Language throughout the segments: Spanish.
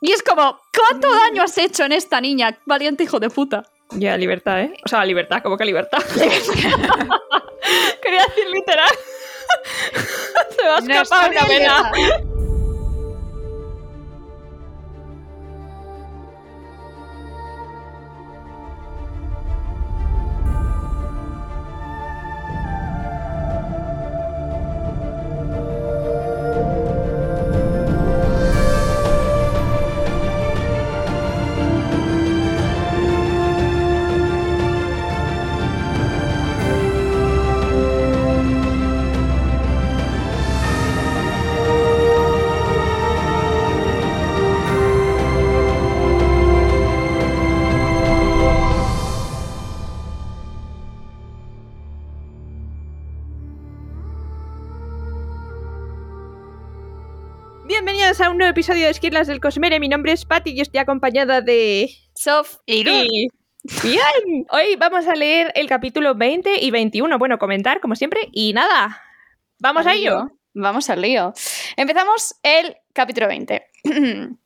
Y es como, ¿cuánto daño has hecho en esta niña? Valiente hijo de puta. Ya, libertad, ¿eh? O sea, libertad, como que libertad. Quería decir literal. Se va a escapar una vena. Episodio de Esquirlas del Cosmere. Mi nombre es Patty y estoy acompañada de. Sof. Y- Bien, hoy vamos a leer el capítulo 20 y 21. Bueno, comentar como siempre. Y nada, vamos a ello. Vamos al lío. Empezamos el capítulo 20.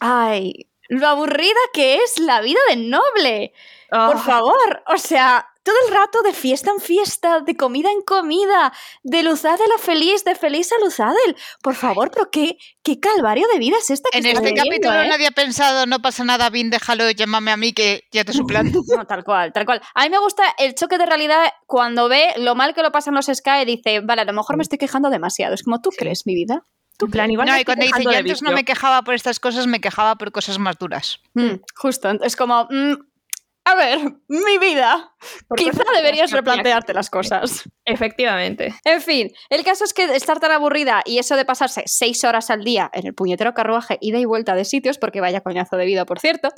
Ay, lo aburrida que es la vida de noble. Por Ah, favor, o sea, todo el rato de fiesta en fiesta, de comida en comida, de Luzadel a feliz, de feliz a Luzadel. Por favor, pero qué, qué calvario de vida es esta que En este viviendo, capítulo ¿eh? nadie ha pensado, no pasa nada, bien, déjalo, llámame a mí que ya te suplanto. No, tal cual, tal cual. A mí me gusta el choque de realidad cuando ve lo mal que lo pasan los Sky y dice, vale, a lo mejor me estoy quejando demasiado. Es como, ¿tú crees mi vida? en plan, igual no, me y cuando dice, yo antes no vicio". me quejaba por estas cosas, me quejaba por cosas más duras. Mm, justo, es como, mm, a ver, mi vida. Quizá deberías replantearte las cosas. Efectivamente. En fin, el caso es que estar tan aburrida y eso de pasarse seis horas al día en el puñetero carruaje, ida y vuelta de sitios, porque vaya coñazo de vida, por cierto,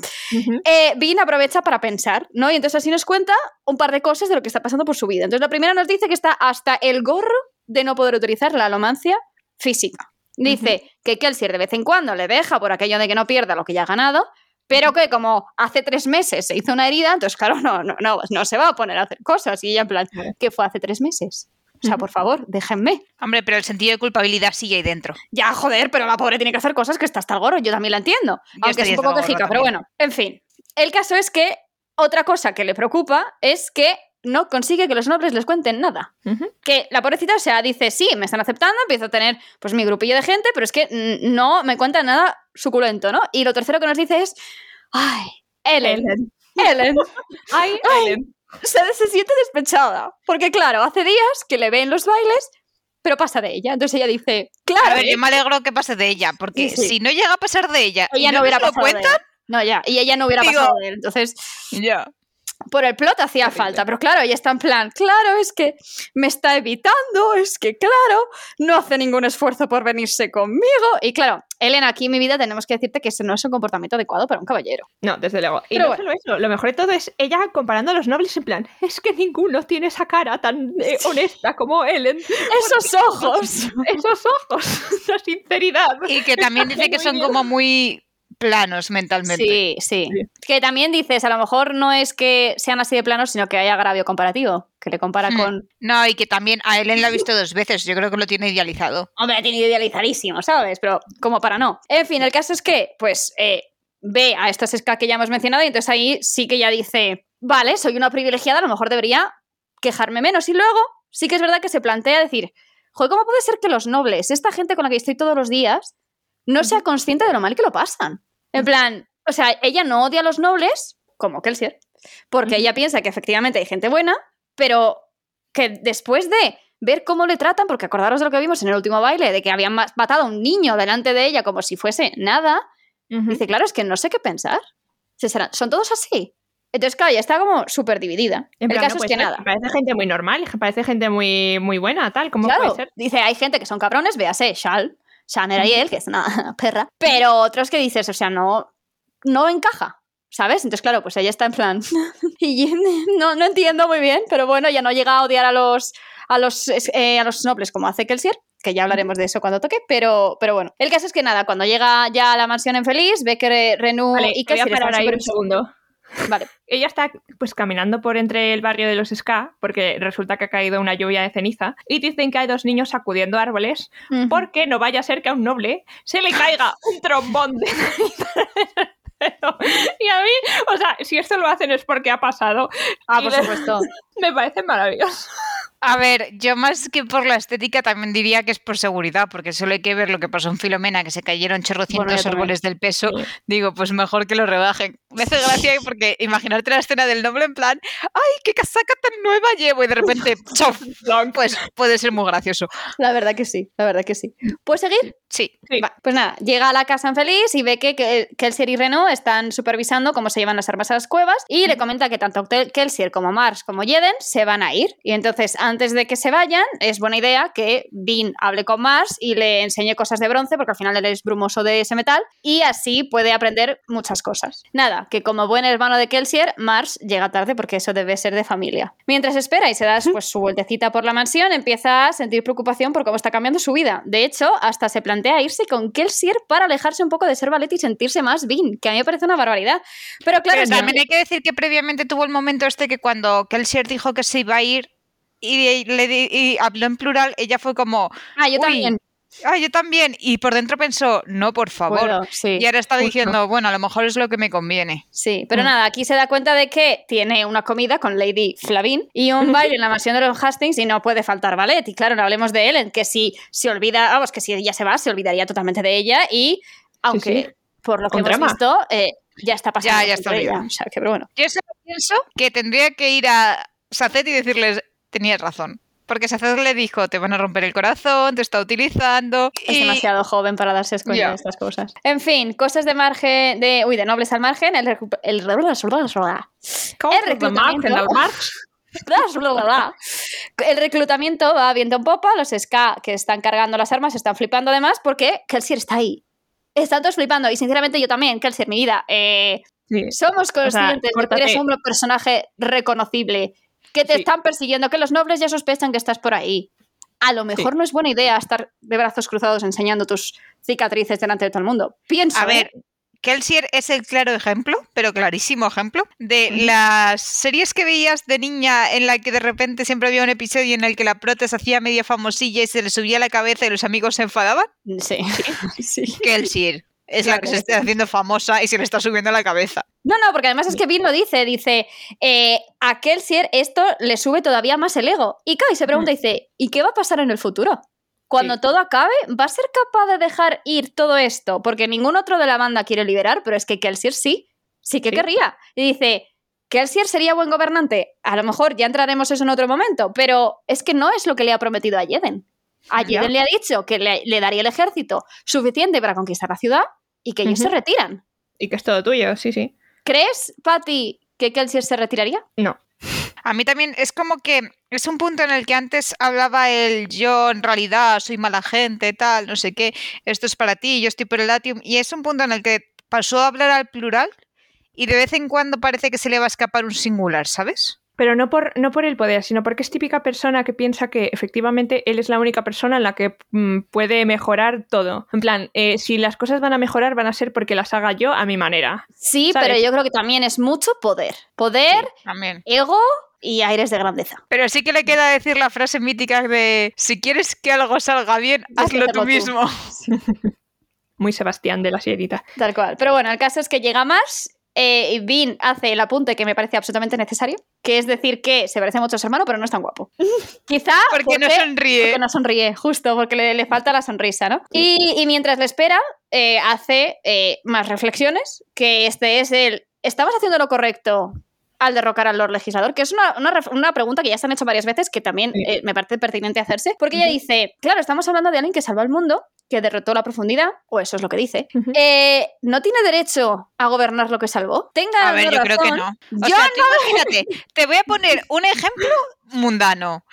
eh, Vin aprovecha para pensar, ¿no? Y entonces así nos cuenta un par de cosas de lo que está pasando por su vida. Entonces la primera nos dice que está hasta el gorro de no poder utilizar la alomancia física. Dice que Kelsier de vez en cuando le deja por aquello de que no pierda lo que ya ha ganado, pero que como hace tres meses se hizo una herida, entonces claro, no, no, no, no se va a poner a hacer cosas. Y ella en plan. ¿qué fue hace tres meses? O sea, por favor, déjenme. Hombre, pero el sentido de culpabilidad sigue ahí dentro. Ya, joder, pero la pobre tiene que hacer cosas que está hasta el gorro, yo también la entiendo. Aunque es un poco quejica, pero bueno, en fin. El caso es que otra cosa que le preocupa es que no consigue que los nobles les cuenten nada. Que la pobrecita, o sea, dice, sí, me están aceptando, empiezo a tener pues mi grupillo de gente, pero es que no me cuentan nada suculento, ¿no? Y lo tercero que nos dice es, ay, Ellen, Ellen. Ellen, Ay. Ellen. se, se siente despechada. Porque claro, hace días que le ve en los bailes, pero pasa de ella. Entonces ella dice, claro, A ver, yo me alegro que pase de ella, porque Sí, sí. si no llega a pasar de ella, y ella no, no hubiera pasado de él. No, ya, y ella no hubiera Digo- pasado de él. Entonces, ya. Por el plot hacía falta, pero claro, ella está en plan, claro, es que me está evitando, es que claro, no hace ningún esfuerzo por venirse conmigo. Y claro, Elena, aquí en mi vida tenemos que decirte que ese no es un comportamiento adecuado para un caballero. No, desde luego. Y Pero no bueno. solo eso, lo mejor de todo es ella comparando a los nobles en plan, es que ninguno tiene esa cara tan eh, honesta como Ellen. ¡Esos ojos! Esos ojos, esa sinceridad. Y que también dice que son bien. como muy planos mentalmente. Sí, sí, Sí. Que también dices, a lo mejor no es que sean así de planos, sino que hay agravio comparativo, que le compara Hmm. con... No, y que también a Ellen la ha visto dos veces, yo creo que lo tiene idealizado. Hombre, ha tenido idealizadísimo, ¿sabes? Pero como para no. En fin, el caso es que, pues, eh, ve a estos ska que ya hemos mencionado y entonces ahí sí que ya dice, vale, soy una privilegiada, a lo mejor debería quejarme menos. Y luego sí que es verdad que se plantea decir, joder, ¿cómo puede ser que los nobles, esta gente con la que estoy todos los días, no sea consciente de lo mal que lo pasan? En plan, o sea, ella no odia a los nobles, como Kelsier, porque ella piensa que efectivamente hay gente buena, pero que después de ver cómo le tratan, porque acordaros de lo que vimos en el último baile, de que habían ma- matado a un niño delante de ella como si fuese nada, dice, claro, es que no sé qué pensar. Son todos así. Entonces, claro, ya está como súper dividida. En el plan, caso no es que ser, nada. Parece gente muy normal, parece gente muy, muy buena, tal. ¿Cómo Claro, puede ser? dice, hay gente que son cabrones, véase, Shal, Y él, que es una perra, pero otros que dices, o sea, no, no encaja, ¿sabes? Entonces, claro, pues ella está en plan, y no, no entiendo muy bien, pero bueno, ya no llega a odiar a los, a los, eh, a los nobles como hace Kelsier, que ya hablaremos de eso cuando toque, pero, pero bueno. El caso es que nada, cuando llega ya a la mansión en Feliz, ve que Renu Vale, y te voy a Kelsier parar están ahí súper- un segundo. Vale. Ella está pues caminando por entre el barrio de los Ska, porque resulta que ha caído una lluvia de ceniza, y dicen que hay dos niños sacudiendo árboles, porque no vaya a ser que a un noble se le caiga un trombón de ceniza. Y a mí, o sea, si esto lo hacen es porque ha pasado. Ah, por supuesto. Me parece maravilloso. A ver, yo más que por la estética también diría que es por seguridad, porque solo hay que ver lo que pasó en Filomena, que se cayeron chorrocientos Bueno, árboles del peso. Digo, pues mejor que lo rebajen. Me hace gracia porque imaginarte la escena del noble en plan, ¡ay, qué casaca tan nueva llevo! Y de repente, ¡chof! Pues puede ser muy gracioso. La verdad que sí, la verdad que sí. ¿Puedes seguir? Sí. Sí. Va, pues nada, llega a la casa infeliz y ve que, que Kelsier y Renault están supervisando cómo se llevan las armas a las cuevas y le comenta que tanto Kel- Kelsier como Mars como Jeden se van a ir. Y entonces, antes de que se vayan, es buena idea que Bean hable con Mars y le enseñe cosas de bronce, porque al final él es brumoso de ese metal, y así puede aprender muchas cosas. Nada, que como buen hermano de Kelsier, Mars llega tarde porque eso debe ser de familia. Mientras espera y se da pues, su vueltecita por la mansión, empieza a sentir preocupación por cómo está cambiando su vida. De hecho, hasta se plantea irse con Kelsier para alejarse un poco de ser ballet y sentirse más Bean, que a mí me parece una barbaridad. Pero claro, Pero también hay que decir que previamente tuvo el momento este que cuando Kelsier dijo que se iba a ir y, le di- y habló en plural, ella fue como, Ah, yo también. ¡ay, yo también! Y por dentro pensó, no, por favor. Sí. Y ahora está justo. diciendo, bueno, a lo mejor es lo que me conviene. Sí, pero Mm. nada, aquí se da cuenta de que tiene una comida con Lady Flavin y un baile en la mansión de los Hastings y no puede faltar ballet. Y claro, no hablemos de Ellen, que si se olvida, vamos, que si ella se va, se olvidaría totalmente de ella y aunque sí. por lo que hemos drama. visto, eh, ya está pasando. Ya, ya está olvidada. O sea, que pero bueno. Yo solo pienso que tendría que ir a Saced y decirles, tenías razón. Porque Saced le dijo, te van a romper el corazón, te está utilizando. Es demasiado joven para darse cuenta de estas cosas. En fin, cosas de margen, de, uy, de nobles al margen, el, el, ¿Cómo El reclutamiento. va viento en popa, los SK que están cargando las armas están flipando además porque Kelsier está ahí. Están todos flipando y sinceramente yo también, Kelsier, mi vida. eh, Sí. somos conscientes de que eres un personaje reconocible, que te Sí. están persiguiendo, que los nobles ya sospechan que estás por ahí. A lo mejor no es buena idea estar de brazos cruzados enseñando tus cicatrices delante de todo el mundo. Pienso. A ¿eh? ver, Kelsier es el claro ejemplo, pero clarísimo ejemplo, de las series que veías de niña en la que de repente siempre había un episodio en el que la prota se hacía media famosilla y se le subía la cabeza y los amigos se enfadaban. Sí. sí. Kelsier es la que se está haciendo famosa y se le está subiendo la cabeza. No, no, porque además es que Vin lo dice, dice, eh, a Kelsier esto le sube todavía más el ego. Y Kai se pregunta, dice, ¿y qué va a pasar en el futuro? Cuando Sí. todo acabe, ¿va a ser capaz de dejar ir todo esto? Porque ningún otro de la banda quiere liberar, pero es que Kelsier sí, sí que Sí. querría. Y dice, ¿Kelsier sería buen gobernante? A lo mejor ya entraremos eso en otro momento, pero es que no es lo que le ha prometido a Jeden. A Ya. Jeden le ha dicho que le, le daría el ejército suficiente para conquistar la ciudad y que ellos se retiran. Y que es todo tuyo, sí, sí. ¿Crees, Patty, que Kelsier se retiraría? No. A mí también es como que es un punto en el que antes hablaba el yo en realidad soy mala gente, tal, no sé qué, esto es para ti, yo estoy por el Latium, y es un punto en el que pasó a hablar al plural y de vez en cuando parece que se le va a escapar un singular, ¿sabes? Pero no por, no por el poder, sino porque es típica persona que piensa que efectivamente él es la única persona en la que mm, puede mejorar todo. En plan, eh, si las cosas van a mejorar, van a ser porque las haga yo a mi manera. Sí, ¿Sabes? pero yo creo que también es mucho poder. Poder, También. ego y aires de grandeza. Pero sí que le queda decir la frase mítica de si quieres que algo salga bien, Tienes hazlo tú tú. mismo. Muy Sebastián de la sierita. Tal cual. Pero bueno, el caso es que llega más. Eh, Vin hace el apunte que me parece absolutamente necesario, que es decir que se parece mucho a su hermano, pero no es tan guapo. Quizá Porque no sonríe. Porque no sonríe, justo, porque le, le falta la sonrisa, ¿no? Y, y mientras le espera, eh, hace eh, más reflexiones, que este es el... ¿Estamos haciendo lo correcto al derrocar al Lord Legislador? Que es una, una pregunta que ya se han hecho varias veces, que también eh, me parece pertinente hacerse, porque ella dice, claro, estamos hablando de alguien que salvó al mundo, que derrotó la profundidad, o eso es lo que dice, eh, ¿no tiene derecho a gobernar lo que salvó? Tenga A ver, yo creo que no. O Yo sea, tú imagínate, te voy a poner un ejemplo mundano.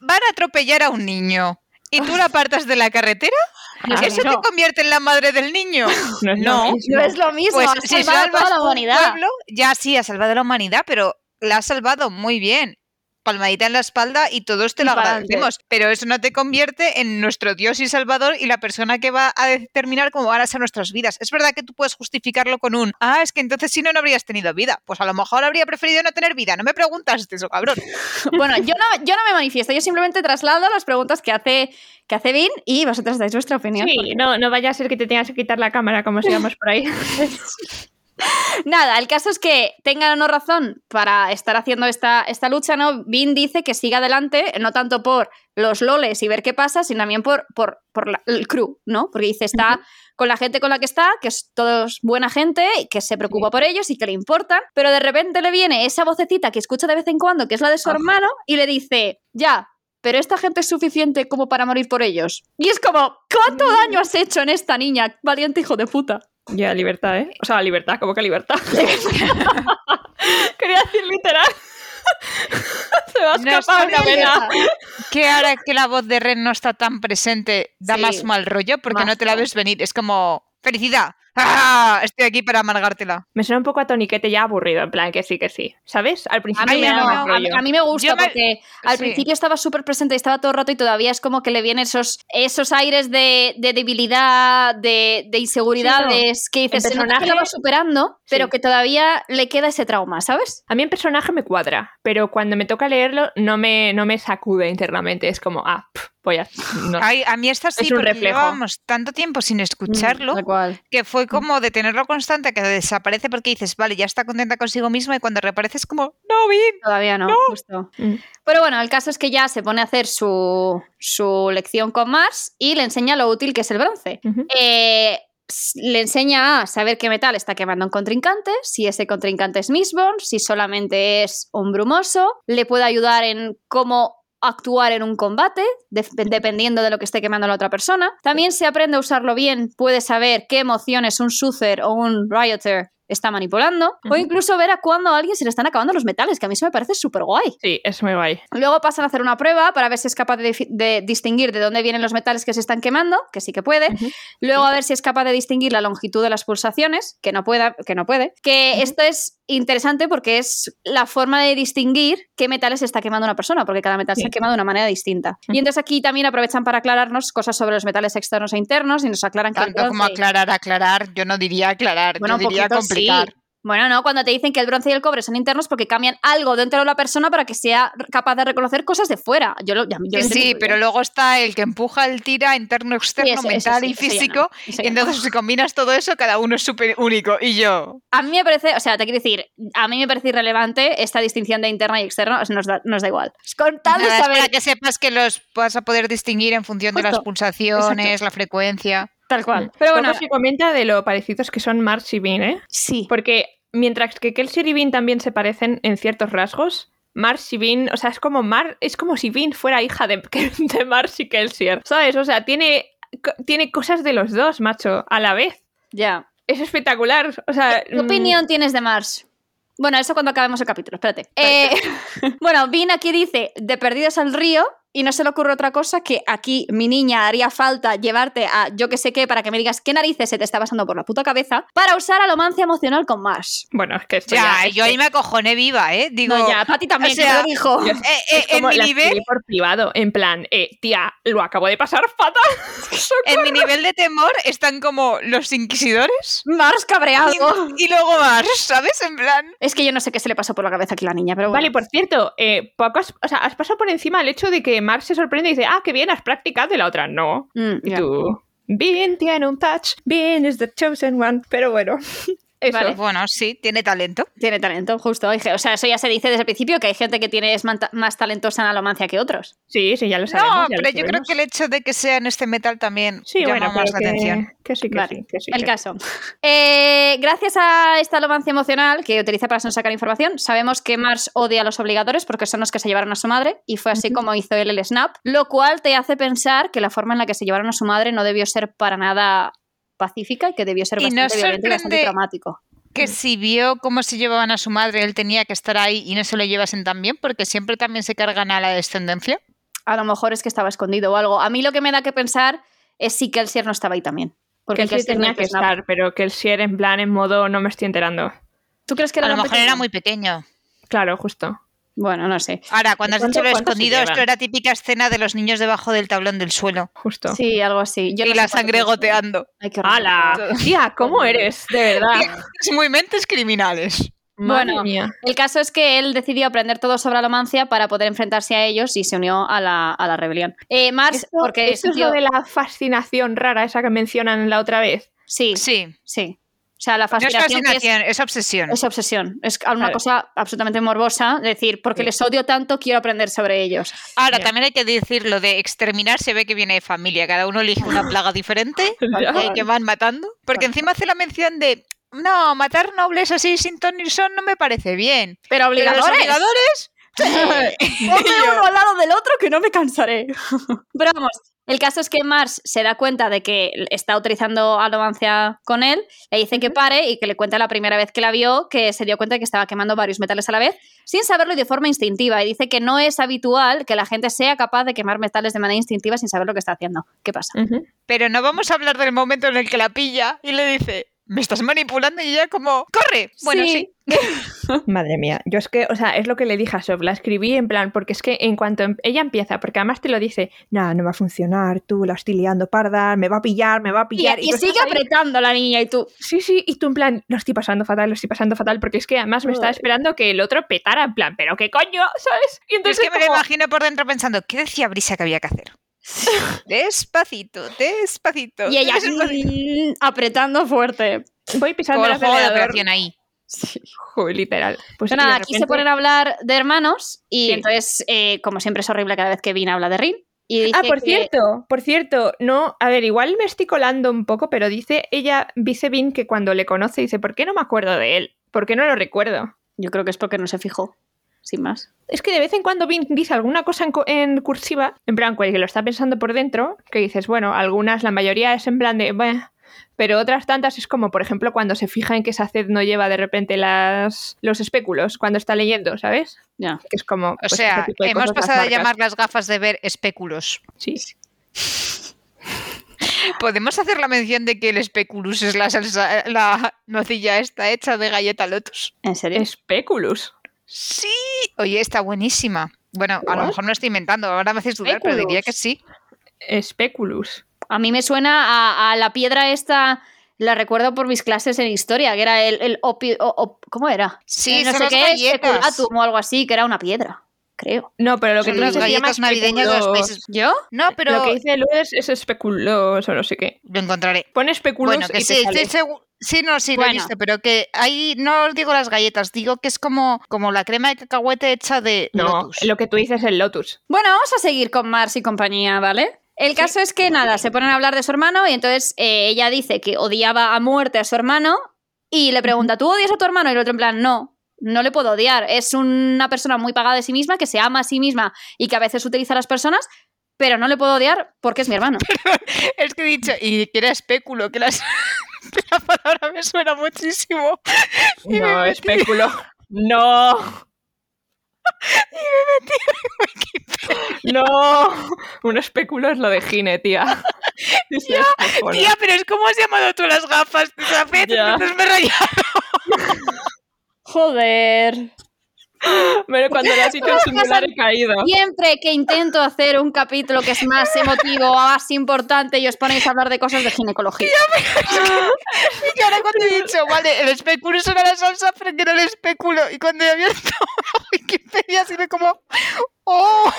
Van a atropellar a un niño y tú la apartas de la carretera. Ah, ¿Eso no. te convierte en la madre del niño? No es lo No, mismo. No es lo mismo, Pues si a la humanidad. pueblo, ya sí, ha salvado a la humanidad, pero la ha salvado muy bien. Palmadita en la espalda y todos te Y lo agradecemos. Pero eso no te convierte en nuestro Dios y Salvador y la persona que va a determinar cómo van a ser nuestras vidas. Es verdad que tú puedes justificarlo con un, ah, es que entonces si no, no habrías tenido vida. Pues a lo mejor habría preferido no tener vida. No me preguntas eso, cabrón. Bueno, yo no, yo no me manifiesto, yo simplemente traslado las preguntas que hace, que hace Vin y vosotras dais vuestra opinión. Sí, no, no vaya a ser que te tengas que quitar la cámara como sigamos por ahí. Nada, el caso es que tengan o no razón para estar haciendo esta, esta lucha, ¿no? Vin dice que siga adelante, no tanto por los loles y ver qué pasa, sino también por, por, por la- el crew, ¿no? Porque dice, está con la gente con la que está, que es todos buena gente, y que se preocupa por ellos y que le importan, pero de repente le viene esa vocecita que escucha de vez en cuando, que es la de su Ajá. hermano, y le dice, ya, pero esta gente es suficiente como para morir por ellos. Y es como, ¿cuánto daño has hecho en esta niña, valiente hijo de puta? Ya, libertad, ¿eh? O sea, libertad, como que libertad. Quería decir literal. Se No escapado está una vena. Que ahora que la voz de Ren no está tan presente, da Sí. más mal rollo porque no te la ves venir. Es como, felicidad. ¡Ah! Estoy aquí para amargártela. Me suena un poco a toniquete ya aburrido, en plan que sí, que sí. ¿Sabes? Al A principio mí, me no, a, mí- a me gusta me- porque al sí. principio estaba súper presente y estaba todo el rato y todavía es como que le vienen esos, esos aires de, de debilidad, de, de inseguridades que dices, En "Se nota que lo personaje- va superando, pero Sí. que todavía le queda ese trauma, ¿sabes? A mí el personaje me cuadra, pero cuando me toca leerlo no me, no me sacude internamente. Es como, ah, voy a... no. Ay, a mí esta sí, Es un porque reflejo. llevábamos tanto tiempo sin escucharlo Tal cual. que fue como de tenerlo constante que desaparece porque dices, vale, ya está contenta consigo misma y cuando reaparece es como, no, bien. Todavía no, justo. Mm. Pero bueno, el caso es que ya se pone a hacer su, su lección con Mars y le enseña lo útil que es el bronce. Eh, le enseña a saber qué metal está quemando un contrincante, si ese contrincante es Mistborn, si solamente es un brumoso, le puede ayudar en cómo actuar en un combate, de- dependiendo de lo que esté quemando la otra persona. También se aprende a usarlo bien, puede saber qué emociones un Soother o un Rioter está manipulando, o incluso ver a cuándo a alguien se le están acabando los metales, que a mí eso me parece súper guay. Sí, es muy guay. Luego pasan a hacer una prueba para ver si es capaz de, distinguir de dónde vienen los metales que se están quemando, que sí que puede. Luego a ver si es capaz de distinguir la longitud de las pulsaciones, que no, pueda, que no puede. Que esto es interesante porque es la forma de distinguir qué metales está quemando una persona, porque cada metal se ha quemado de una manera distinta. Y entonces aquí también aprovechan para aclararnos cosas sobre los metales externos e internos y nos aclaran que Tanto como aclarar, aclarar, yo no diría aclarar, Bueno, yo un diría sí. Bueno, no, cuando te dicen que el bronce y el cobre son internos porque cambian algo dentro de la persona para que sea capaz de reconocer cosas de fuera. Yo lo, ya- yo lo Sí, pero luego está el que empuja el tira interno, externo, mental sí, y físico. no, y no. entonces si combinas todo eso, cada uno es súper único. Y yo, A mí me parece, o sea, te quiero decir, a mí me parece irrelevante esta distinción de interna y externa, o sea, nos da, nos da igual. Con tal de saber, para que sepas que los vas a poder distinguir en función de las pulsaciones, la frecuencia. Tal cual. Pero bueno, Poco se comenta de lo parecidos que son Mars y Bean, ¿eh? sí. Porque mientras que Kelsier y Bean también se parecen en ciertos rasgos, Mars y Bean, o sea, es como Mar, es como si Bean fuera hija de, de Mars y Kelsier, ¿sabes? O sea, tiene, tiene cosas de los dos, macho, a la vez. Ya. Es espectacular. O sea, ¿Qué mm, opinión tienes de Mars? Bueno, eso cuando acabemos el capítulo, espérate. Eh, bueno, Vin aquí dice, de perdidos al río, y no se le ocurre otra cosa que aquí, mi niña, haría falta llevarte a yo que sé qué para que me digas qué narices se te está pasando por la puta cabeza para usar alomancia emocional con Mars. Bueno, es que esto Ya, ya, es yo que- ahí me acojoné viva, ¿eh? Digo, no, ya, Pati también, o sea, lo dijo. eh, eh, es como en mi nivel, por privado, en plan, eh, tía, lo acabo de pasar fatal. en mi nivel de temor están como los inquisidores Mars cabreado. y, y luego más, ¿sabes? En plan, Es que yo no sé qué se le pasó por la cabeza aquí a la niña, pero bueno. Vale, por cierto, eh, poco has, o sea, has pasado por encima el hecho de que Mars se sorprende y dice, ah, qué bien, has practicado y la otra no. Mm, Y tú, Bean tiene un touch, Bean is the chosen one, pero bueno, eso. Vale. bueno, sí, tiene talento. Tiene talento, justo. O sea, eso ya se dice desde el principio, que hay gente que tiene, es más talentosa en alomancia que otros. Sí, sí, ya lo sabemos. No, pero yo creo que el hecho de que sea en este metal también Sí, llama bueno, más la que, atención. que sí, que Vale, sí, que sí. El que- caso. Eh, gracias a esta alomancia emocional que utiliza para sacar información, sabemos que Mars odia a los obligadores porque son los que se llevaron a su madre y fue así como hizo él el snap, lo cual te hace pensar que la forma en la que se llevaron a su madre no debió ser para nada pacífica y que debió ser bastante nos violento y bastante traumático. Que si vio cómo se llevaban a su madre, él tenía que estar ahí y no se lo llevasen tan bien, porque siempre también se cargan a la descendencia. A lo mejor es que estaba escondido o algo. A mí lo que me da que pensar es si Kelsier no estaba ahí también. Porque Kelsier tenía no que estar, pero que el Sier en plan, en modo, no me estoy enterando. ¿Tú crees que A era lo tan mejor era muy pequeño. Claro, justo. Bueno, no sé. Ahora, cuando has ¿Cuánto- dicho lo escondido, esto era típica escena de los niños debajo del tablón del suelo. Justo. Sí, algo así. Yo y no la sangre goteando. Ay, qué horror. ¡Hala! Tía, ¿cómo eres? De verdad. Es muy mentes criminales. Madre Bueno, mía. El caso es que él decidió aprender todo sobre alomancia para poder enfrentarse a ellos y se unió a la, a la rebelión. Eh, Mars, Esto- porque esto es lo de la fascinación rara esa que mencionan la otra vez. Sí, sí, Sí. O sea, la No es fascinación que es, obsesión. es obsesión. Es una cosa absolutamente morbosa. decir, porque Sí. les odio tanto, quiero aprender sobre ellos. Ahora, también hay que decir lo de exterminar se ve que viene de familia. Cada uno elige una plaga diferente que van matando. Porque encima hace la mención de. No, matar nobles así sin ton ni son no me parece bien. Pero Pero los obligadores. Ponme uno al lado del otro que no me cansaré. Pero vamos, el caso es que Mars se da cuenta de que está utilizando alomancia con él, le dice que pare y que le cuenta la primera vez que la vio que se dio cuenta de que estaba quemando varios metales a la vez, sin saberlo y de forma instintiva. Y dice que no es habitual que la gente sea capaz de quemar metales de manera instintiva sin saber lo que está haciendo. ¿Qué pasa? Pero no vamos a hablar del momento en el que la pilla y le dice. Me estás manipulando y ella como. ¡Corre! Bueno, sí. Madre mía, yo es que, o sea, es lo que le dije a Sof, la escribí en plan, porque es que en cuanto em- ella empieza, porque además te lo dice, nada, no va a funcionar, tú la estoy liando parda, me va a pillar, me va a Y, pillar. y tú sigue apretando la niña y tú. Sí, sí, y tú en plan, lo estoy pasando fatal, lo estoy pasando fatal, porque es que además me estaba esperando que el otro petara, en plan, pero qué coño, ¿sabes? Y Es entonces que me lo imagino por dentro pensando, ¿qué decía Brisa que había que hacer? despacito, despacito. Y ella despacito. mm, apretando fuerte. voy pisando Como el el juego de acelerador. operación ahí. Joder, literal. Pues nada, aquí se ponen a hablar de hermanos y Sí. entonces, eh, como siempre es horrible cada vez que Vin habla de Rin. Y dice Ah, por que- cierto, por cierto, no, a ver, igual me estoy colando un poco, pero dice ella, dice Vin que cuando le conoce dice, ¿por qué no me acuerdo de él? ¿Por qué no lo recuerdo? Yo creo que es porque no se fijó, sin más. Es que de vez en cuando Vin dice alguna cosa en, en cursiva, en plan, que lo está pensando por dentro, que dices, bueno, algunas, la mayoría es en plan de, pero otras tantas es como, por ejemplo, cuando se fija en que Saced no lleva de repente las, los espéculos cuando está leyendo, ¿sabes? Ya. Que es como... O pues, sea, hemos pasado a llamar las gafas de ver espéculos. Sí. ¿Podemos hacer la mención de que el speculus es la salsa, la nocilla esta hecha de galleta Lotus? ¿En serio? Especulus. Sí. Oye, está buenísima. Bueno, a lo mejor no estoy inventando, ahora me haces dudar, pero diría que sí. Especulus. A mí me suena a, a la piedra esta, la recuerdo por mis clases en historia, que era el, el opi- o- o- ¿cómo era? Sí, Eh, no son sé las qué, galletas. o algo así, que era una piedra, creo. No, pero lo que Son tú las dices se llama galletas navideñas de los especulos. países. ¿Yo? No, pero Lo que dice Lourdes es especulos o no sé qué. lo encontraré. Pon especulos Bueno, que y sí, te sale. estoy segu- Sí, no, sí, lo he Bueno. visto, pero que ahí no os digo las galletas, digo que es como, como la crema de cacahuete hecha de No, Lotus. lo que tú dices es el Lotus. Bueno, vamos a seguir con Mars y compañía, ¿vale? El caso es que nada, se ponen a hablar de su hermano y entonces eh, ella dice que odiaba a muerte a su hermano y le pregunta, ¿tú odias a tu hermano? Y el otro en plan, no, no le puedo odiar. Es una persona muy pagada de sí misma, que se ama a sí misma y que a veces utiliza a las personas, pero no le puedo odiar porque es mi hermano. Es que he dicho, y que era espéculo, que las- la palabra me suena muchísimo. Y me No, metí- especulo. No. No, un especulo es lo de Gine, tía. Tía, pero es como has llamado tú las gafas, Ya. entonces me he rayado. Joder. Pero cuando lo has dicho en singular he caído. Siempre que intento hacer un capítulo que es más emotivo o más importante y os ponéis a hablar de cosas de ginecología. Y ahora cuando he dicho, vale, el espéculo era la salsa, pero era el espéculo. Y cuando he abierto Wikipedia, sido como, oh,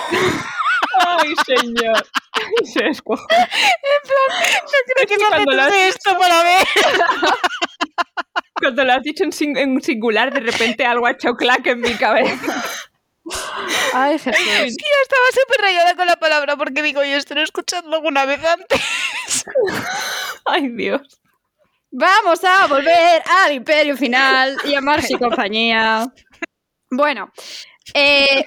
Ay, señor. Se escoge. creo que que cuando lo has esto para ver. Cuando lo has dicho en, sing- en singular, de repente algo ha hecho clac en mi cabeza. Ay, Jesús. Tía, estaba súper rayada con la palabra porque digo, yo estoy escuchando alguna vez antes. Ay, Dios. Vamos a volver al imperio final y a Mars y compañía. Bueno, eh,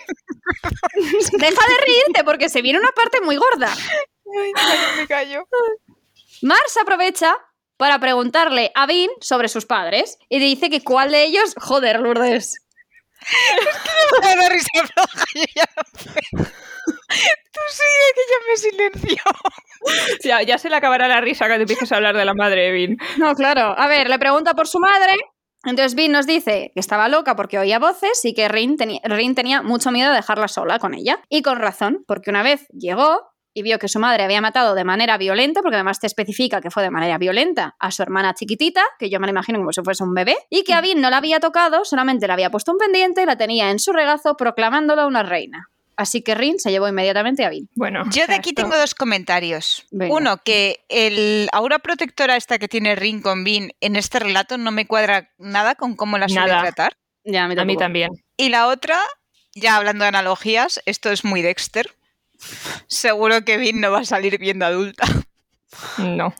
deja de reírte porque se viene una parte muy gorda. Ay, me callo. Mars aprovecha para preguntarle a Vin sobre sus padres y dice que cuál de ellos, joder, Lourdes. Me da risa floja, yo ya no puedo. Tú sigue que ya me silencio. Ya, ya se le acabará la risa cuando empieces a hablar de la madre de Vin. No, claro. A ver, le pregunta por su madre Entonces Vin nos dice que estaba loca porque oía voces y que Rin tenía, Rin tenía mucho miedo de dejarla sola con ella. Y con razón, porque una vez llegó y vio que su madre había matado de manera violenta, porque además te especifica que fue de manera violenta, a su hermana chiquitita, que yo me la imagino como si fuese un bebé, y que a Vin no la había tocado, solamente le había puesto un pendiente y la tenía en su regazo proclamándola una reina. Así que Rin se llevó inmediatamente a Vin. Bueno, Yo de aquí esto- tengo dos comentarios. Venga. Uno, que el aura protectora esta que tiene Rin con Vin en este relato no me cuadra nada con cómo la suele Nada. tratar. Ya, a mí, A mí tampoco. también. Y la otra, ya hablando de analogías, esto es muy Dexter. Seguro que Vin no va a salir bien de adulta. No.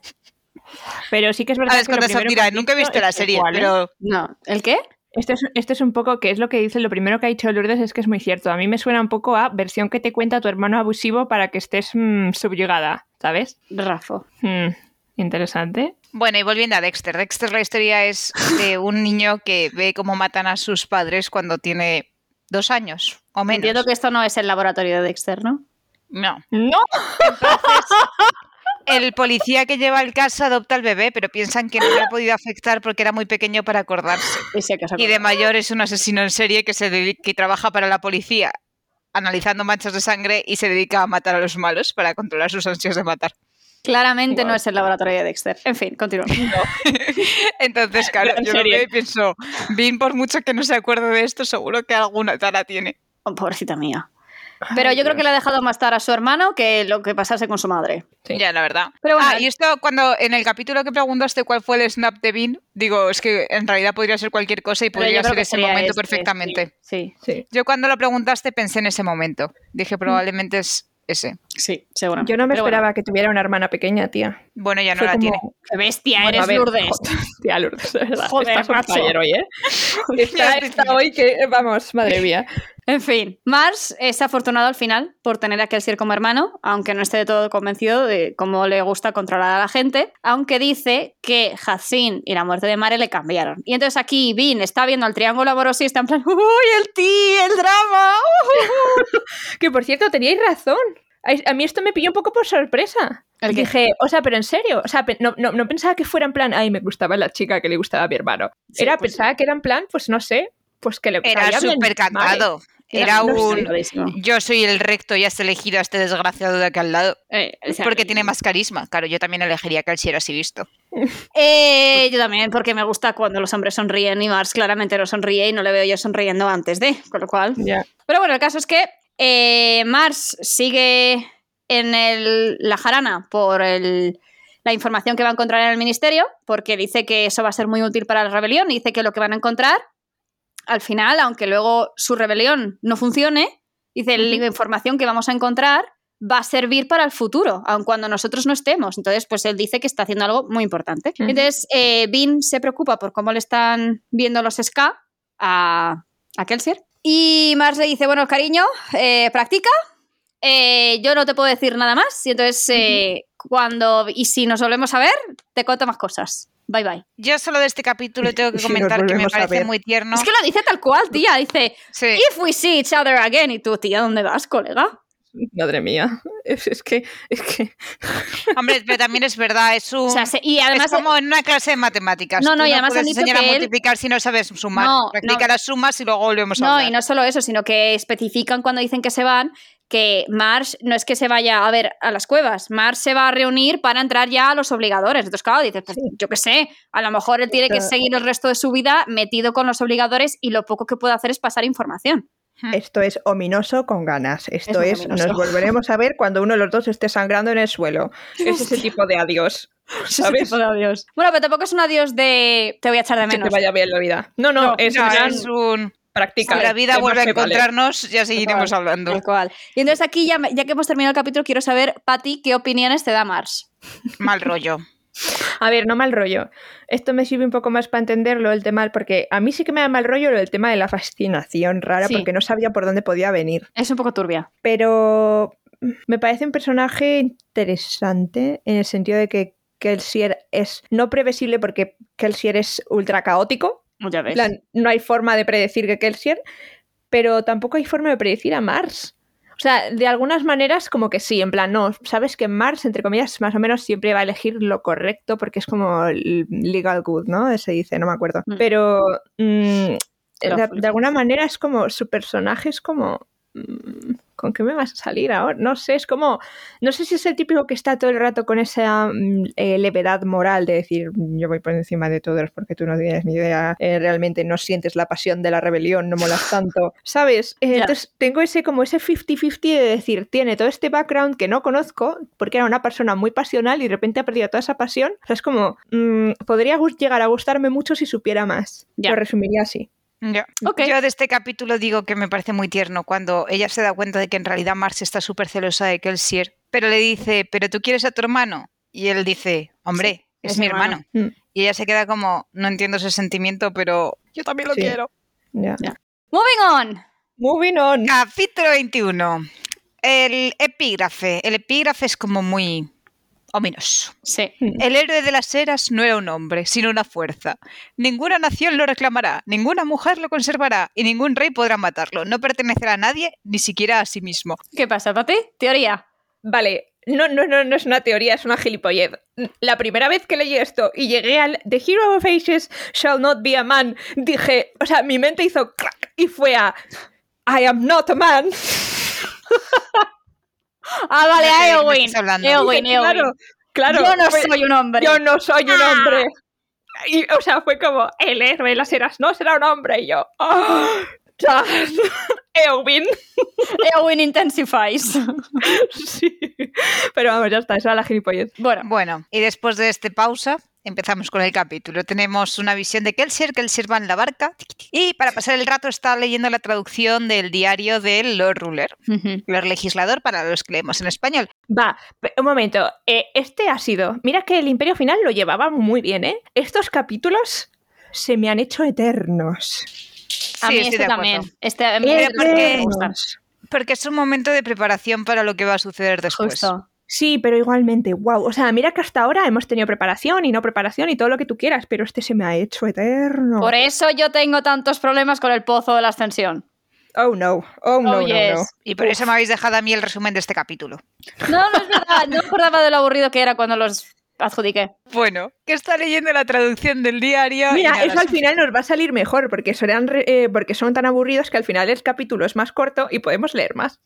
Pero sí que es verdad A ver, que lo primero que mira, has nunca he visto la serie, igual, ¿eh? pero No, ¿el qué? Esto es, esto es un poco que es lo que dice, lo primero que ha dicho Lourdes es que es muy cierto. A mí me suena un poco a versión que te cuenta tu hermano abusivo para que estés mm, subyugada, ¿sabes? Rafo. Mm, interesante. Bueno, y volviendo a Dexter. Dexter, la historia es de un niño que ve cómo matan a sus padres cuando tiene dos años o menos. Entiendo que esto no es el laboratorio de Dexter, ¿no? No. ¡No! El policía que lleva el caso adopta al bebé, pero piensan que no le ha podido afectar porque era muy pequeño para acordarse. Y de mayor es un asesino en serie que, se dedica, que trabaja para la policía analizando manchas de sangre y se dedica a matar a los malos para controlar sus ansias de matar. Claramente Wow. no es el laboratorio de Dexter. En fin, continúa. Entonces, claro, yo lo veo y pienso, Vin, por mucho que no se acuerde de esto, seguro que alguna tara tiene. Oh, pobrecita mía. Pero yo creo que le ha dejado más tarde a su hermano que lo que pasase con su madre. Sí. Ya, la verdad. Pero bueno, ah, y esto cuando en el capítulo que preguntaste cuál fue el snap de Vin, digo, es que en realidad podría ser cualquier cosa y podría ser ese momento este, perfectamente. Sí, Sí. Yo cuando lo preguntaste pensé en ese momento. Dije, probablemente es ese. sí, seguramente. Yo no me Pero bueno, esperaba que tuviera una hermana pequeña, tía. Bueno, ya no Fue la como- tiene. ¡Qué bestia Bueno, eres, Lourdes! Tía Lourdes, de verdad. Joder, está macho. ayer hoy, ¿eh? Está, está hoy que, vamos, madre mía. En fin, Mars es afortunado al final por tener a Kelsier como hermano, aunque no esté de todo convencido de cómo le gusta controlar a la gente, aunque dice que Hacin y la muerte de Mare le cambiaron. Y entonces aquí Vin está viendo el triángulo amoroso y está en plan, ¡Uy, el ti, el drama! Que por cierto, teníais razón. A mí esto me pilló un poco por sorpresa. ¿El? Dije, o sea, pero en serio, o sea, no, no, no pensaba que fuera en plan, ay, me gustaba la chica que le gustaba a mi hermano. Sí, era, pues pensaba que era en plan, pues no sé, pues que le Era súper cantado. Era un... Yo soy el recto y has elegido a este desgraciado de aquí al lado. Eh, o sea, Porque tiene más carisma. Claro, yo también elegiría que él si era así visto. Eh, yo también, porque me gusta cuando los hombres sonríen y Mars claramente no sonríe y no le veo yo sonriendo antes de, con lo cual... Ya. Pero bueno, el caso es que eh, Mars sigue en el- la jarana por el- la información que va a encontrar en el ministerio, porque dice que eso va a ser muy útil para la rebelión y dice que lo que van a encontrar, al final, aunque luego su rebelión no funcione, dice la información que vamos a encontrar va a servir para el futuro, aun cuando nosotros no estemos. Entonces, pues él dice que está haciendo algo muy importante. Entonces, eh, Vin se preocupa por cómo le están viendo los SK a, a Kelsier. Y Mars le dice, bueno, cariño, eh, practica. Eh, yo no te puedo decir nada más. Y entonces, eh, cuando... Y si nos volvemos a ver, te cuento más cosas. Bye, bye. Yo solo de este capítulo tengo que Si comentar que me parece muy tierno. Es que lo dice tal cual, tía. Dice, Sí. if we see each other again. Y tú, tía, ¿dónde vas, colega? Madre mía. Es, es que, es que. Hombre, pero también es verdad, es un... O sea, se- y además... es como en una clase de matemáticas. No, no, Tú y además han puedes dicho enseñar que a él- multiplicar si no sabes sumar. No, Practica no. las sumas y luego volvemos a No, hablar. y no solo eso, sino que especifican cuando dicen que se van que Mars no es que se vaya a ver a las cuevas, Mars se va a reunir para entrar ya a los obligadores. Entonces, claro, dices, pues, yo qué sé, a lo mejor él tiene que seguir el resto de su vida metido con los obligadores y lo poco que puede hacer es pasar información. Esto es ominoso con ganas. Esto es, nos volveremos a ver cuando uno de los dos esté sangrando en el suelo. Es ese tipo de adiós. ¿Sabes? Ese tipo de adiós. Bueno, pero tampoco es un adiós de te voy a echar de Que menos. te vaya bien la vida. No, no, No, es, No, es un... práctica. Si la vida vuelve a que vale. encontrarnos, ya seguiremos hablando. Cual. Y entonces aquí, ya, ya que hemos terminado el capítulo, quiero saber, Patti, ¿qué opiniones te da Mars? Mal rollo. A ver, no mal rollo. Esto me sirve un poco más para entenderlo, el tema, porque a mí sí que me da mal rollo el tema de la fascinación rara, Sí. porque no sabía por dónde podía venir. Es un poco turbia. Pero me parece un personaje interesante en el sentido de que Kelsier es no previsible porque Kelsier es ultra caótico. Ya ves. plan, no hay forma de predecir que Kelsier, pero tampoco hay forma de predecir a Mars. O sea, de algunas maneras como que sí, en plan, no, sabes que Mars, entre comillas, más o menos siempre va a elegir lo correcto porque es como el legal good, ¿no? Se dice, no me acuerdo. Mm. Pero mm, de alguna manera es como, su personaje es como... mm, ¿Con qué me vas a salir ahora? No sé, es como... No sé si es el típico que está todo el rato con esa mm, eh, levedad moral de decir yo voy por encima de todos porque tú no tienes ni idea, eh, realmente no sientes la pasión de la rebelión, no molas tanto, ¿sabes? Eh. Entonces tengo ese como ese 50-50 de decir, tiene todo este background que no conozco porque era una persona muy pasional y de repente ha perdido toda esa pasión. O sea, es como, mm, podría llegar a gustarme mucho si supiera más. Ya. Lo resumiría así. Yo de este capítulo digo que me parece muy tierno cuando ella se da cuenta de que en realidad Marx está súper celosa de Kelsier, pero le dice, ¿pero tú quieres a tu hermano? Y él dice, hombre, es, es mi hermano. hermano. Mm, Y ella se queda como, no entiendo ese sentimiento, pero yo también lo Sí. quiero. Moving on. Moving on. Capítulo 21. El epígrafe. El epígrafe es como muy ominoso. Sí. El héroe de las eras no era un hombre, sino una fuerza. Ninguna nación lo reclamará, ninguna mujer lo conservará y ningún rey podrá matarlo. No pertenecerá a nadie, ni siquiera a sí mismo. ¿Qué pasa, Pati? Teoría. Vale, no, no, no, no es una teoría, es una gilipollez. La primera vez que leí esto y llegué al The Hero of Ages shall not be a man, dije, o sea, mi mente hizo crack y fue a I am not a man. Ah, vale, me Eowyn. Eowyn, Eowyn. claro, claro. Yo no soy un hombre. Yo no soy un Ah. hombre. Y, o sea, fue como, el héroe de las eras no será un hombre. Y yo, ¡ah! ya. Eowyn. Eowyn intensifies. sí. Pero vamos, ya está, esa era la gilipollez. bueno, Bueno, y después de este pausa, empezamos con el capítulo. Tenemos una visión de Kelsier, Kelsier va en la barca y para pasar el rato está leyendo la traducción del diario del Lord Ruler, ujú. Lord Legislador para los que leemos en español. Va, un momento. eh, este ha sido. Mira que el Imperio Final lo llevaba muy bien, ¿eh? Estos capítulos se me han hecho eternos. a Sí, mí estoy este también. Este a mí Mira, porque- me gusta. Eternos. Porque es un momento de preparación para lo que va a suceder después. Justo. Sí, pero igualmente, wow. O sea, mira que hasta ahora hemos tenido preparación y no preparación y todo lo que tú quieras, pero este se me ha hecho eterno. Por eso yo tengo tantos problemas con el pozo de la ascensión. Oh no, oh no, Oh, no, yes. no. Y por eso me habéis dejado a mí el resumen de este capítulo. No, no es verdad. No acordaba de lo aburrido que era cuando los adjudiqué. Bueno, que está leyendo la traducción del diario. Mira, nada, eso al final nos va a salir mejor porque, serán eh, porque son tan aburridos que al final el capítulo es más corto y podemos leer más.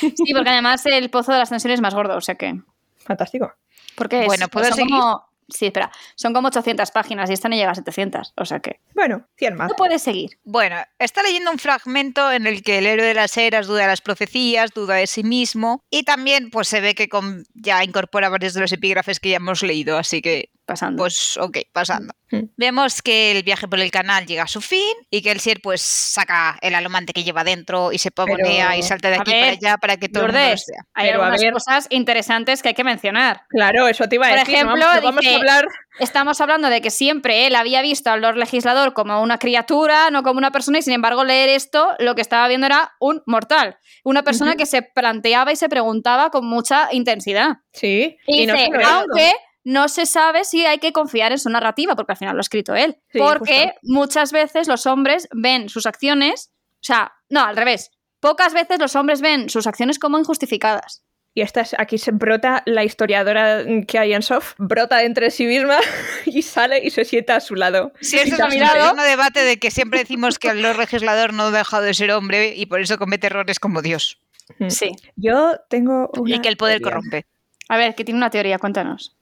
Sí, porque además el pozo de la ascensión es más gordo, o sea que. Fantástico. Porque es- Bueno, ¿puedo son seguir? como. Sí, espera. Son como 800 páginas y esta no llega a 700. O sea que. Bueno, 100 más. No puedes seguir. Bueno, está leyendo un fragmento en el que el héroe de las eras duda de las profecías, duda de sí mismo y también pues se ve que con- ya incorpora varios de los epígrafes que ya hemos leído, así que Pasando. pues ok, pasando. Mm. Vemos que el viaje por el canal llega a su fin y que el Sier pues saca el alomante que lleva dentro y se pavonea Pero, y salta de aquí ver, para allá para que todo el mundo sea. hay Pero, a algunas ver. cosas interesantes que hay que mencionar. Claro, eso te iba a Por decir. no ejemplo, vamos, no vamos dice- a hablar. Estamos hablando de que siempre él había visto al Lord Legislador como una criatura, no como una persona, y sin embargo, leer esto, lo que estaba viendo era un mortal. Una persona que se planteaba y se preguntaba con mucha intensidad. Sí, Y, dice, aunque no se sabe si hay que confiar en su narrativa, porque al final lo ha escrito él. Sí, porque justo. muchas veces los hombres ven sus acciones, o sea, no, al revés. Pocas veces los hombres ven sus acciones como injustificadas. Y esta es- aquí se brota la historiadora que hay en Soft, brota entre sí misma y sale y se sienta a su lado. Sí, eso es un debate de que siempre decimos que el Legislador no ha dejado de ser hombre y por eso comete errores como Dios Mm. Sí. Yo tengo una y que el poder teoría. corrompe. A ver, que tiene una teoría, cuéntanos.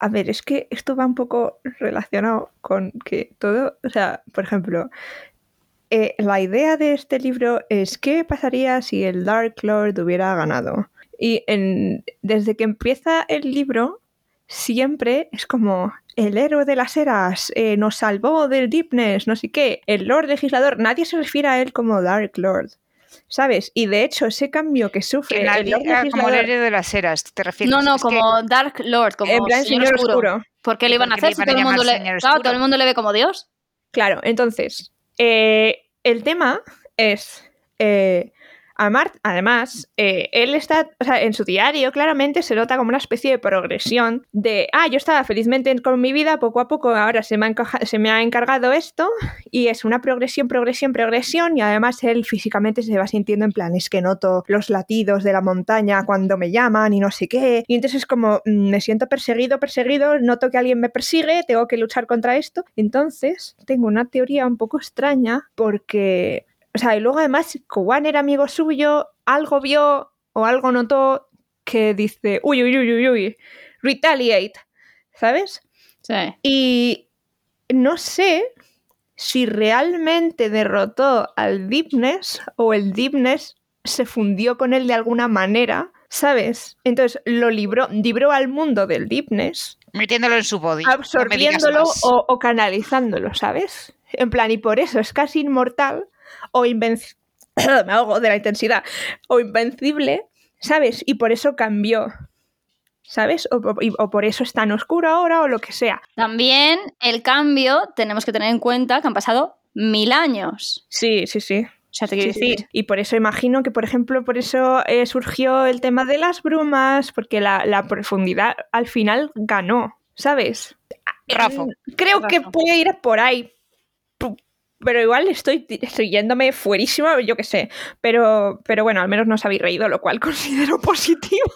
A ver, es que esto va un poco relacionado con que todo, o sea, por ejemplo, eh, la idea de este libro es qué pasaría si el Dark Lord hubiera ganado. Y en- desde que empieza el libro, siempre es como el héroe de las eras eh, nos salvó del deepness, no sé qué, el Lord legislador, nadie se refiere a él como Dark Lord. ¿Sabes? Y de hecho, ese cambio que sufre Que el ah, como el héroe de las eras, ¿te refieres? No, no, Es que- como Dark Lord, como en plan señor, señor oscuro. oscuro. ¿Por qué le ¿Y iban a hacer si todo el, mundo le... señor Claro, oscuro? todo el mundo le ve como Dios? Claro, entonces, eh, el tema es, eh, además, eh, él está, o sea, en su diario claramente se nota como una especie de progresión de, ah, yo estaba felizmente con mi vida, poco a poco ahora se me ha, se me ha encargado esto y es una progresión, progresión, progresión y además él físicamente se va sintiendo en plan, es que noto los latidos de la montaña cuando me llaman y no sé qué. Y entonces es como, mm, me siento perseguido, perseguido, noto que alguien me persigue, tengo que luchar contra esto. Entonces, tengo una teoría un poco extraña porque, o sea, y luego además, Kowan era amigo suyo, algo vio o algo notó que dice, uy, uy, uy, uy, uy, retaliate, ¿sabes? Sí. Y no sé si realmente derrotó al Deepness o el Deepness se fundió con él de alguna manera, ¿sabes? Entonces lo libró, libró al mundo del Deepness, Metiéndolo en su body. Absorbiéndolo o canalizándolo, ¿sabes? En plan, y por eso es casi inmortal o invencible. Me ahogo de la intensidad. O invencible, ¿sabes? Y por eso cambió. ¿Sabes? O, o- y- o por eso es tan oscuro ahora o lo que sea. También el cambio, tenemos que tener en cuenta que han pasado mil años. Sí, sí, sí. O sea, te quiero Sí, sí. decir. Y por eso imagino que, por ejemplo, por eso eh, surgió el tema de las brumas, porque la, la profundidad al final ganó, ¿sabes? Rafa. Creo que puede ir por ahí. Pero igual estoy, estoy yéndome fuerísima, yo qué sé. Pero, pero bueno, al menos no os habéis reído, lo cual considero positivo.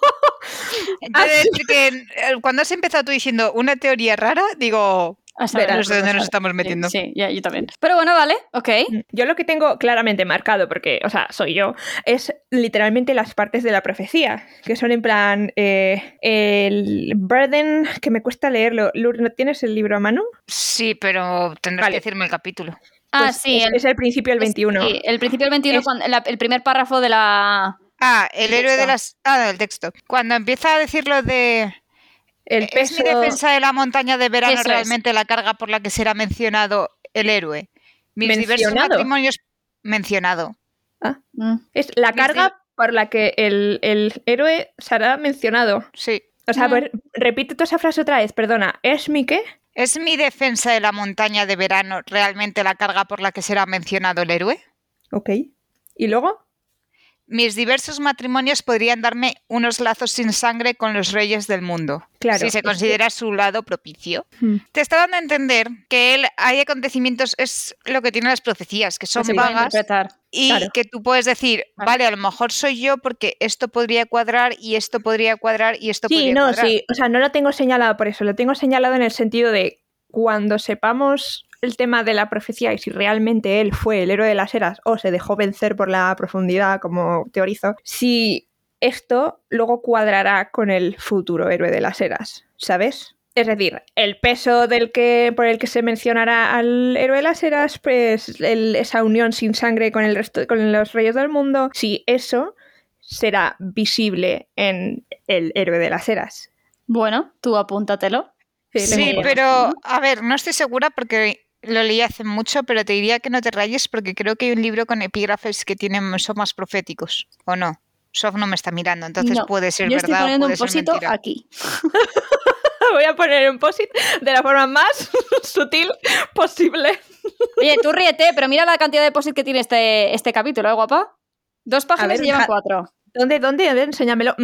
Que eh, cuando has empezado tú diciendo una teoría rara, digo, A saber, Verás, no sé dónde a nos estamos metiendo. Sí, sí, ya, yo también. Pero bueno, vale, ok. Yo lo que tengo claramente marcado, porque, o sea, soy yo, es literalmente las partes de la profecía, que son en plan eh, el burden, que me cuesta leerlo. Lur, ¿no tienes el libro a mano? Sí, pero tendrás Vale. que decirme el capítulo. Ah, Pues sí. es, el, es el principio del 21. sí, el principio del 21, Es- cuando- la- el primer párrafo de la... Ah, el héroe de las. Ah, del texto. Cuando empieza a decir lo de. El Es peso... mi defensa de la montaña de verano Eso es. realmente la carga por la que será mencionado el héroe. Mis diversos ¿Mencionado? matrimonios. Mencionado. Mm. Es la Mis carga por la que el, el héroe será mencionado. Sí. O sea, Mm. ver- repite toda esa frase otra vez, perdona. ¿Es mi qué? ¿Es mi defensa de la montaña de verano realmente la carga por la que será mencionado el héroe? Ok. ¿Y luego? Mis diversos matrimonios podrían darme unos lazos sin sangre con los reyes del mundo, Claro. si se que- considera su lado propicio. Hmm. Te está dando a entender que él hay acontecimientos, es lo que tienen las profecías, que son vagas y claro. que tú puedes decir, Vale. a lo mejor soy yo porque esto podría cuadrar y esto podría cuadrar y esto Sí, podría no, cuadrar. sí. O sea, no lo tengo señalado por eso. Lo tengo señalado en el sentido de cuando sepamos el tema de la profecía y si realmente él fue el héroe de las eras o se dejó vencer por la profundidad, como teorizo, si esto luego cuadrará con el futuro héroe de las eras, ¿sabes? Es decir, el peso del que, por el que se mencionará al héroe de las eras, pues el- esa unión sin sangre con el resto, con los reyes del mundo, si eso será visible en el héroe de las eras. Bueno, tú apúntatelo. Sí, pero a ver, no estoy segura porque lo leí hace mucho, pero te diría que no te rayes porque creo que hay un libro con epígrafes que tienen son más proféticos, ¿o no? Sof no me está mirando, entonces No, puede ser Yo estoy verdad o poniendo puede un posito aquí. Voy a poner un posit de la forma más sutil posible. Oye, tú ríete, pero mira la cantidad de posit que tiene este, este capítulo, ¿eh, guapa? Dos páginas ver, y llevan cuatro. ¿Dónde, dónde? A ver, enséñamelo.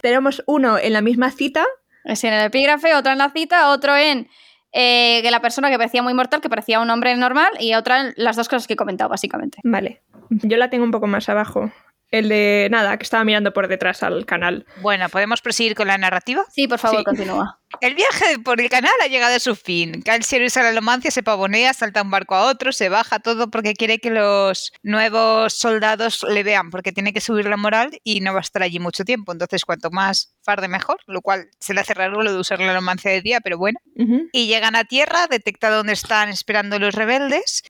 Tenemos uno en la misma cita. Es en el epígrafe, otro en la cita, otro en eh, que la persona que parecía muy mortal, que parecía un hombre normal, y otra las dos cosas que he comentado, básicamente. Vale. Yo la tengo un poco más abajo. El de nada, que estaba mirando por detrás al canal. Bueno, ¿podemos proseguir con la narrativa? Sí, por favor, Sí. continúa. El viaje por el canal ha llegado a su fin. Cal usa la lomancia, se pavonea, salta un barco a otro, se baja todo porque quiere que los nuevos soldados le vean, porque tiene que subir la moral y no va a estar allí mucho tiempo. Entonces, cuanto más farde mejor, lo cual se le hace raro lo de usar la lomancia de día, pero bueno. Y llegan a tierra, detecta dónde están esperando los rebeldes,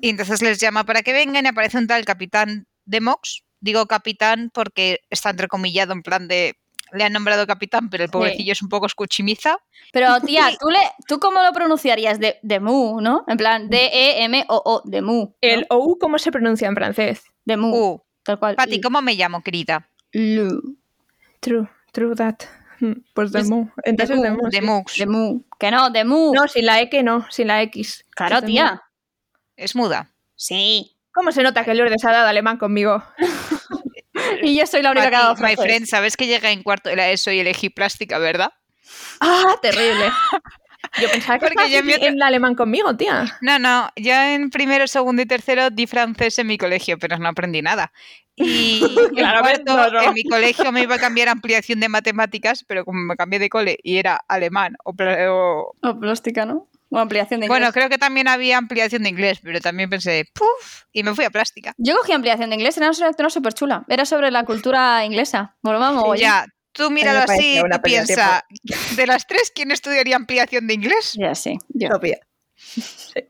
y entonces les llama para que vengan y aparece un tal capitán de Mox. Digo capitán porque está entrecomillado en plan de... Le han nombrado capitán, pero el pobrecillo es un poco escuchimiza. Pero, tía, ¿tú, le, ¿tú cómo lo pronunciarías? De, de Mu, ¿no? En plan, D-E-M-O-O, de Mu. ¿no? El OU, ¿cómo se pronuncia en francés? De Mu, tal cual. Pati, ¿cómo me llamo, querida? Lu. True, true that. Hmm, Pues de mu. Entonces de mu, mu. De sí. Mux. De Mu. Que no, de Mu. No, sin la E que no, sin la X. claro, mu. tía. Es muda. Sí. ¿Cómo se nota que Lourdes ha dado alemán conmigo? Y yo soy la única que ha dado my friend, ¿sabes que llegué en cuarto de la ESO y elegí plástica, verdad? ¡Ah, terrible! Yo pensaba que Porque yo en mi otra- en alemán conmigo, tía. No, no, yo en primero, segundo y tercero di francés en mi colegio, pero no aprendí nada. Y en Claramente cuarto, no, no. en mi colegio me iba a cambiar ampliación de matemáticas, pero como me cambié de cole y era alemán o, o- O plástica, ¿no? O ampliación de Bueno, inglés. creo que también había ampliación de inglés, pero también pensé, ¡puf! Y me fui a plástica. Yo cogí ampliación de inglés, era una lectura súper chula. Era sobre la cultura inglesa. Bueno, vamos, Ya, tú míralo así y piensa, de las tres, ¿quién estudiaría ampliación de inglés? Ya, sí. yo. Sofía.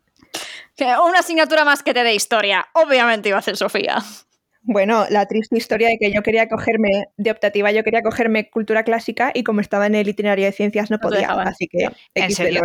Una asignatura más que te dé historia. Obviamente iba a ser Sofía. Bueno, la triste historia de que yo quería cogerme, de optativa, yo quería cogerme cultura clásica y como estaba en el itinerario de ciencias no No podía, dejaban. así que ¿En serio?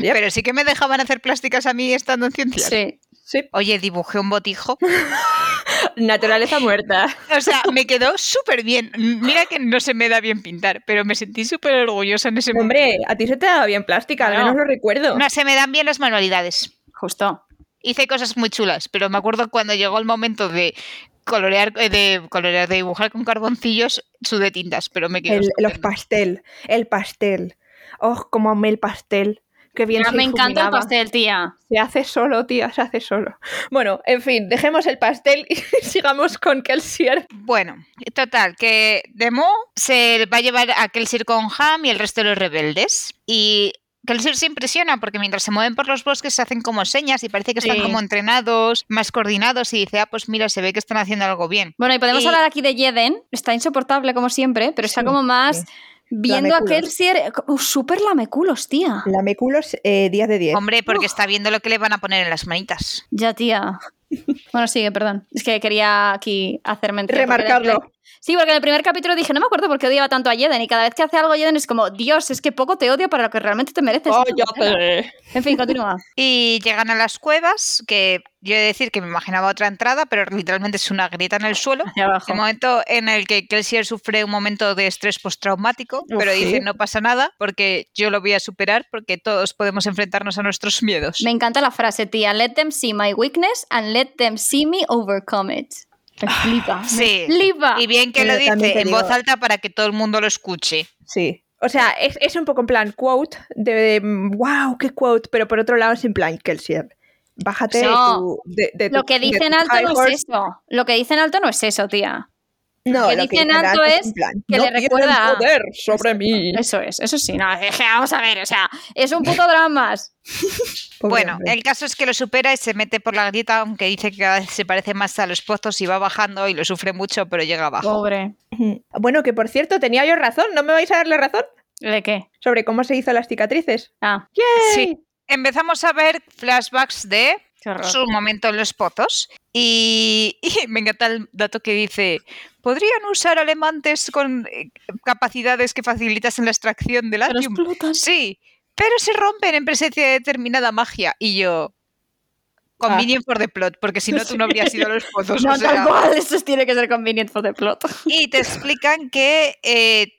Pero sí que me dejaban hacer plásticas a mí estando en ciencias. Sí. Sí. Oye, dibujé un botijo. Naturaleza muerta. O sea, me quedó súper bien. Mira que no se me da bien pintar, pero me sentí súper orgullosa en ese momento. Hombre, a ti se te daba bien plástica, al Claro. menos lo recuerdo. No se me dan bien las manualidades. Justo. Hice cosas muy chulas, pero me acuerdo cuando llegó el momento de colorear, eh, de colorear, de dibujar con carboncillos, sudé tintas, pero me quedó El- los pastel, el pastel. Oh, como amé el pastel. Qué bien Ya se me encanta el pastel, tía. Se hace solo, tía, se hace solo. Bueno, en fin, dejemos el pastel y sigamos con Kelsier. Bueno, total, que Demo se va a llevar a Kelsier con Ham y el resto de los rebeldes. Y Kelsier se impresiona porque mientras se mueven por los bosques se hacen como señas y parece que están Sí. como entrenados, más coordinados y dice, ah, pues mira, se ve que están haciendo algo bien. Bueno, y podemos Y- hablar aquí de Jeden. Está insoportable como siempre, pero está Sí, como más sí. Viendo a Lameculos. Kelsier. uh, Súper lameculos, tía. Lameculos, eh, 10 de 10. Hombre, porque está viendo lo que le van a poner en las manitas. Ya, tía. Bueno, sigue, perdón. Es que quería aquí hacer mención. porque Remarcarlo. el Sí, porque en el primer capítulo dije, no me acuerdo por qué odiaba tanto a Jeden. Y cada vez que hace algo Jeden es como, Dios, es que poco te odio para lo que realmente te mereces. Cállate. En fin, continúa. Y llegan a las cuevas, que yo he de decir que me imaginaba otra entrada, pero literalmente es una grieta en el suelo. El momento en el que Kelsier sufre un momento de estrés postraumático, pero sí. dice no pasa nada porque yo lo voy a superar porque todos podemos enfrentarnos a nuestros miedos. Me encanta la frase, tía. Let them see my weakness and let them see me overcome it. Me flipa. Sí. Me flipa. Y bien que Pero lo dice en digo- voz alta para que todo el mundo lo escuche. Sí. O sea, es, es un poco en plan quote de, wow, qué quote, pero por otro lado es en plan Kelsier. Bájate No. tu- de, de Lo que de dice en tu alto no es eso. Lo que dice en alto no es eso, tía. No, que lo dice en dice alto es que no le recuerda poder sobre mí. Eso es, eso sí. No, que vamos a ver, o sea, es un puto drama. Bueno, hombre. el caso es que lo supera y se mete por la grieta, aunque dice que cada vez se parece más a los pozos y va bajando y lo sufre mucho, pero llega abajo. Pobre. Bueno, que por cierto, tenía yo razón, ¿no me vais a darle razón? ¿De qué? Sobre cómo se hizo las cicatrices. Ah, Sí. Empezamos a ver flashbacks de su momento en los pozos. Y, y me encanta el dato que dice, ¿podrían usar alemantes con eh, capacidades que facilitasen la extracción del explotan. Sí, pero se rompen en presencia de determinada magia. Y yo, convenient for the plot, porque si no tú no habrías ido a los pozos. No, o sea. tal cual, eso tiene que ser convenient for the plot. Y te explican que eh,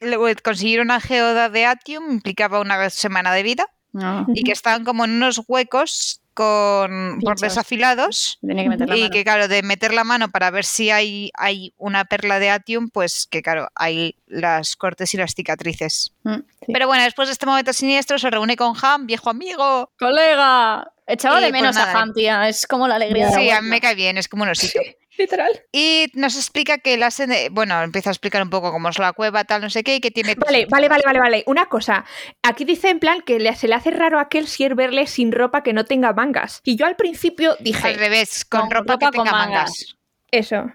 luego conseguir una geoda de Atium implicaba una semana de vida No, y que estaban como en unos huecos con Pinchos. bordes afilados. tenía que meter la Y mano. que claro, de meter la mano para ver si hay, hay una perla de Atium, pues que claro, hay las cortes y las cicatrices. Mm. Sí. Pero bueno, después de este momento siniestro se reúne con Ham, viejo amigo. ¡Colega! Echaba Y, de pues, menos nada. a Ham, tía. Es como la alegría de la Sí, a mí me cae bien, es como un osito. Literal. Y nos explica que de- bueno, empieza a explicar un poco cómo es la cueva, tal, no sé qué, y que tiene... Vale, vale, vale, vale, vale. Una cosa. Aquí dice en plan que le- se le hace raro a Kelsier verle sin ropa que no tenga mangas. Y yo al principio Al dije, revés, con, Con ropa, ropa que con tenga mangas. mangas. eso.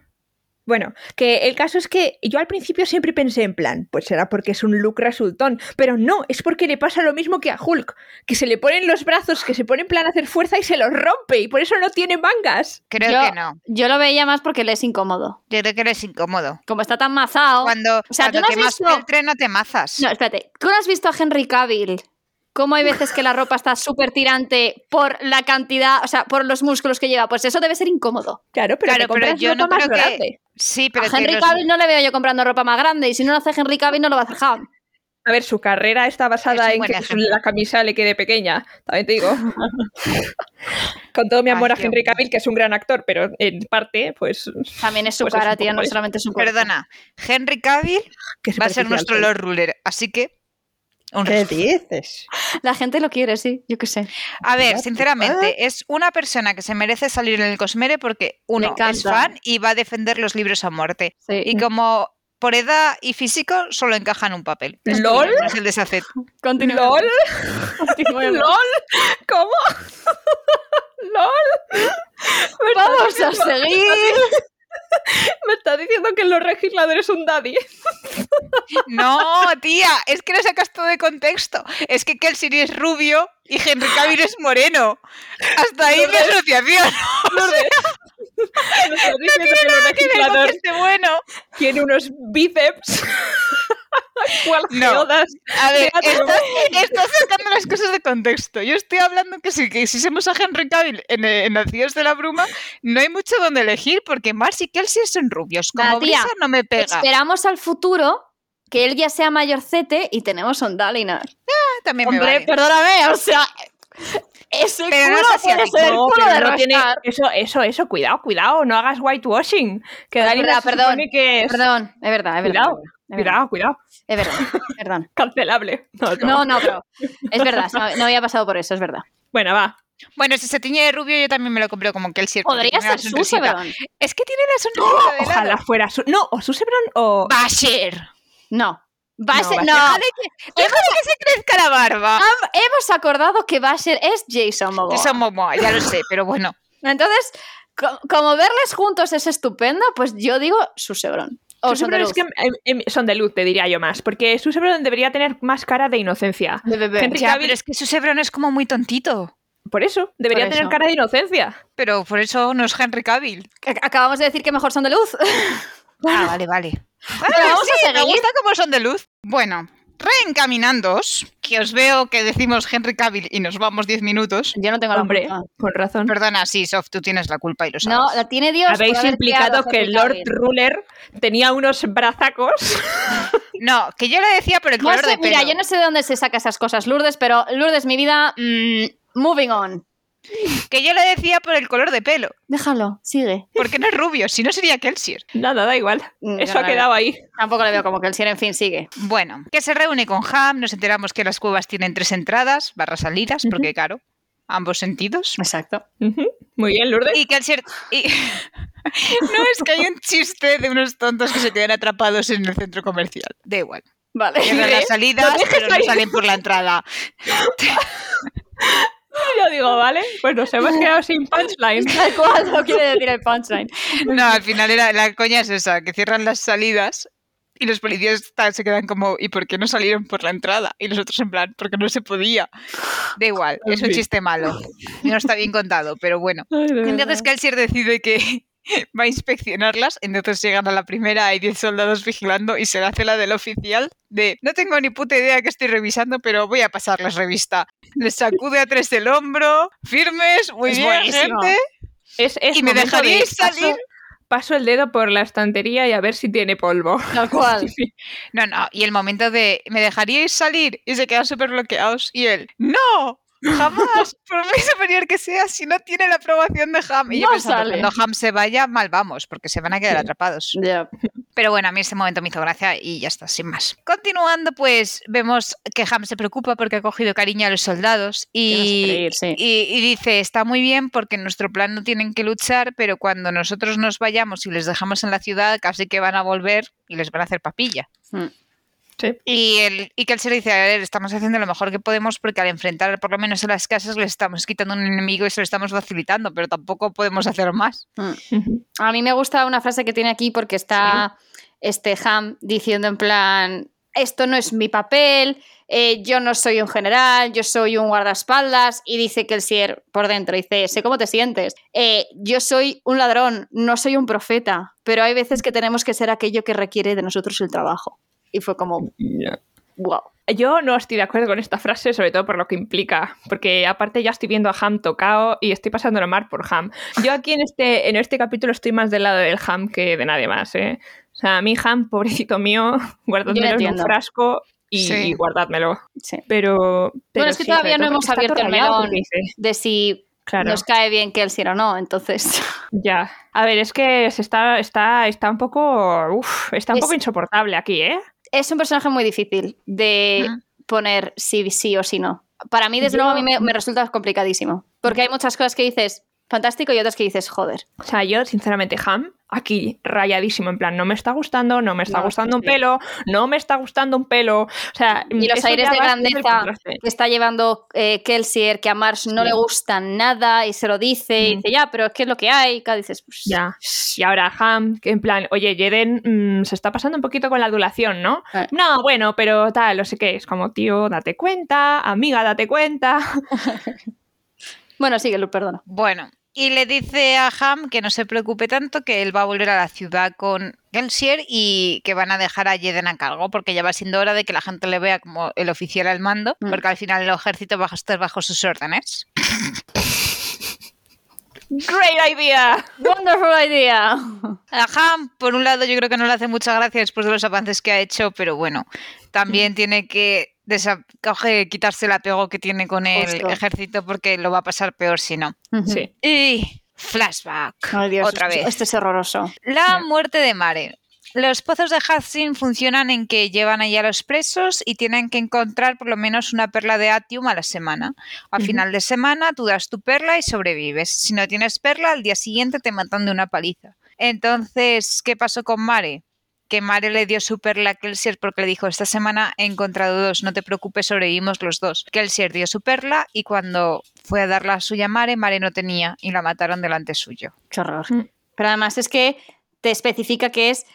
Bueno, que el caso es que yo al principio siempre pensé en plan, pues será porque es un look resultón, pero no, es porque le pasa lo mismo que a Hulk, que se le ponen los brazos, que se pone en plan a hacer fuerza y se los rompe, y por eso no tiene mangas. Creo Yo- que no. Yo lo veía más porque le es incómodo. Yo creo que eres incómodo. Como está tan mazao. Cuando, O sea, ¿tú no has quemas visto- el tren no te mazas. No, espérate. ¿Tú no has visto a Henry Cavill? ¿Cómo hay veces que la ropa está súper tirante por la cantidad, o sea, por los músculos que lleva? Pues eso debe ser incómodo. Claro, pero Claro, te pero compras yo no ropa más creo que- grande. Sí, pero a que Henry Cavill no le veo yo comprando ropa más grande y si no lo hace Henry Cavill no lo va a hacer Ham. A ver, su carrera está Es basada en que ejemplo. la camisa le quede pequeña, también te digo. Con todo mi amor Ay, a Henry. Cavill, que es un gran actor, pero en parte, pues. También es su Pues es cara, tía, no solamente es un. Perdona, Henry Cavill que va a ser nuestro. Lord Ruler, así que... un ¿Qué dices? La gente lo quiere, sí, yo qué sé. A ver, sinceramente, es una persona que se merece salir en el Cosmere porque uno es fan y va a defender los libros a muerte. Sí. Y como por edad y físico solo encaja en un papel. ¿Lol? no es el deshacer. Continuemos. ¿LOL? ¿LOL? ¿Cómo? ¿LOL? Vamos a seguir. Me estás diciendo que los legisladores son daddy. No, tía, es que lo sacas todo de contexto. Es que Kelsey es rubio y Henry Cavill es moreno. Hasta ahí mi asociación. Estás diciendo que los Que ver con que esté bueno. tiene unos bíceps. ¿Cuál No. geodas? A ver, Fíjate, estás, estás sacando las cosas de contexto. Yo estoy hablando que si, que si somos a Henry Cavill en, en Nacidos de la Bruma, no hay mucho donde elegir porque Mars y Kelsey son rubios. Como Brisa no me pega. Esperamos al futuro que él ya sea mayorcete y tenemos un Dalinar. También me Hombre, vale. perdóname, o sea, ese Pero no culo puede ser el No, culo pero de no tiene-. Eso, eso, eso, cuidado, cuidado, no hagas whitewashing. Que Dani perdón, que es Perdón, es verdad, es verdad. Cuidado, es Cuidado, cuidado. Es verdad, perdón. Cancelable. No, no. No, no, pero es verdad, no, no había pasado por eso, es verdad. Bueno, va. Bueno, si se tiñe de rubio, yo también me lo compré como Kelsey. porque Podría tiene la ser. Susebron. Es que tiene la sonrisita de Ojalá lado. fuera su. No, o Susebron o. Basher. No. Va a No, ser, va a no. Déjale que, déjale que se crezca la barba. Ham- hemos acordado que Basher es Jason Momoa. Jason Momoa, ya lo sé, pero bueno. Entonces, co- como verles juntos es estupendo, pues yo digo Susebron. O son de Susebron es luz. que em, em, son de luz, te diría yo más. Porque Susebron debería tener más cara de inocencia. De bebé. Henry Ya, Cavill- pero es que su Sebron es como muy tontito. Por eso, debería Por tener eso. cara de inocencia. Pero por eso no es Henry Cavill. Ac- Acabamos de decir que mejor son de luz. Ah, vale, vale. Pero vamos sí, a me gusta cómo son de luz. Bueno, reencaminándoos, que os veo que decimos Henry Cavill y nos vamos 10 minutos. Yo no tengo la Hombre, culpa. con razón. Perdona, sí, Sof, tú tienes la culpa y lo sabes. No, la tiene Dios. Habéis implicado que el Lord Cavill. Ruler tenía unos brazacos. No, que yo le decía por el No color sé, de pelo. mira, yo no sé de dónde se saca esas cosas, Lourdes, pero Lourdes, mi vida, mm, moving on. Que yo le decía por el color de pelo. Déjalo, sigue. Porque no es rubio, si no sería Kelsier. Nada, da igual. Mm, Eso ha no quedado ahí. Tampoco le veo como cielo, en fin, sigue. Bueno, que se reúne con Ham, nos enteramos que las cuevas tienen tres entradas, barra salidas, porque claro, ambos sentidos. Exacto. Muy bien, Lourdes. Y Kelsier... Y... no, es que hay un chiste de unos tontos que se quedan atrapados en el centro comercial. Da igual. Vale. Cierran las salidas, pero no salen por la entrada. Yo digo, vale, pues nos hemos quedado sin punchline. Tal cual no quiere decir el punchline. No, al final era, la coña es esa, que cierran las salidas y los policías tal, se quedan como, ¿y por qué no salieron por la entrada? Y los otros en plan, porque no se podía. Da igual, es un chiste malo. No está bien contado, pero bueno. Entonces Kelsier decide que va a inspeccionarlas, entonces llegan a la primera, hay 10 soldados vigilando y se le hace la del oficial de no tengo ni puta idea que estoy revisando, pero voy a pasarles revista. Les sacude a tres el hombro, firmes, muy Es bien, buenísimo. gente. Es, es ¿Y me de dejaríais paso- salir? Paso el dedo por la estantería y a ver si tiene polvo. Tal cual. No, no, y el momento de ¿me dejaríais salir? Y se quedan súper bloqueados. Y él, ¡No! Jamás, por muy superior que sea, si no tiene la aprobación de Ham. Y yo No pensando, sale. cuando Ham se vaya, mal vamos, porque se van a quedar atrapados. Pero bueno, a mí ese momento me hizo gracia y ya está, sin más. Continuando, pues vemos que Ham se preocupa porque ha cogido cariño a los soldados sí. y dice, está muy bien porque en nuestro plan no tienen que luchar, pero cuando nosotros nos vayamos y les dejamos en la ciudad, casi que van a volver y les van a hacer papilla. Mm. Sí. Y, el, y que él se le dice, a ver, estamos haciendo lo mejor que podemos porque al enfrentar por lo menos a las casas les estamos quitando un enemigo y se lo estamos facilitando, pero tampoco podemos hacer más. Mm. A mí me gusta una frase que tiene aquí porque está este Ham diciendo en plan, esto no es mi papel, eh, yo no soy un general, yo soy un guardaespaldas y dice que el Sier por dentro dice, sé cómo te sientes, "Eh, yo soy un ladrón, no soy un profeta, pero hay veces que tenemos que ser aquello que requiere de nosotros el trabajo. Y fue como, wow. Yo no estoy de acuerdo con esta frase, sobre todo por lo que implica, porque aparte ya estoy viendo a Ham tocado y estoy pasándolo mal por Ham. Yo aquí en este, en este capítulo estoy más del lado del Ham que de nadie más, ¿eh? O sea, a mí Ham, pobrecito mío, guardádmelo en un frasco y, Sí. y guardádmelo. Sí. Pero, pero es que sí, todavía no hemos abierto el melón. De si Claro. nos cae bien que él sí o no, entonces. Ya. A ver, es que se está, está, está un poco. Uf, está un Es- poco insoportable aquí, ¿eh? Es un personaje muy difícil de poner sí, sí o sí no. Para mí, desde Yo- luego, a mí me, me resulta complicadísimo. Porque hay muchas cosas que dices fantástico y otras que dices joder. O sea, yo, sinceramente, Ham, aquí rayadísimo, en plan, no me está gustando, no me está No, gustando un sí. pelo, no me está gustando un pelo. O sea, Y los aires de grandeza que está llevando eh, Kelsier, que a Mars no Sí. le gusta nada y se lo dice y Mm. dice, ya, pero es que es lo que hay. Y cada dices, pues, Ya. Y ahora Ham, que en plan, oye, Jeden mm, se está pasando un poquito con la adulación, ¿no? Eh. No, bueno, pero tal, no sé qué. Es como, tío, date cuenta, amiga, date cuenta. Bueno, sigue, Lu, perdona. Bueno, y le dice a Ham que no se preocupe tanto, que él va a volver a la ciudad con Gelsier y que van a dejar a Jeden a cargo, porque ya va siendo hora de que la gente le vea como el oficial al mando, Mm. porque al final el ejército va a estar bajo sus órdenes. Great idea. Wonderful idea. A Ham, por un lado, yo creo que no le hace mucha gracia después de los avances que ha hecho, pero bueno, también tiene que coge- quitarse el apego que tiene con el Justo. ejército porque lo va a pasar peor si no. Sí. Y flashback. Ay, Dios, otra esto- vez. Esto es horroroso. La muerte de Mare. Los pozos de Hudson funcionan en que llevan allá a los presos y tienen que encontrar por lo menos una perla de Atium a la semana. A final de semana tú das tu perla y sobrevives. Si no tienes perla, al día siguiente te matan de una paliza. Entonces, ¿qué pasó con Mare? Que Mare le dio su perla a Kelsier porque le dijo, esta semana he encontrado dos, no te preocupes, sobrevivimos los dos. Kelsier dio su perla y cuando fue a darla a suya a Mare, Mare no tenía y la mataron delante suyo. Qué horror. Mm. Pero además es que te especifica que es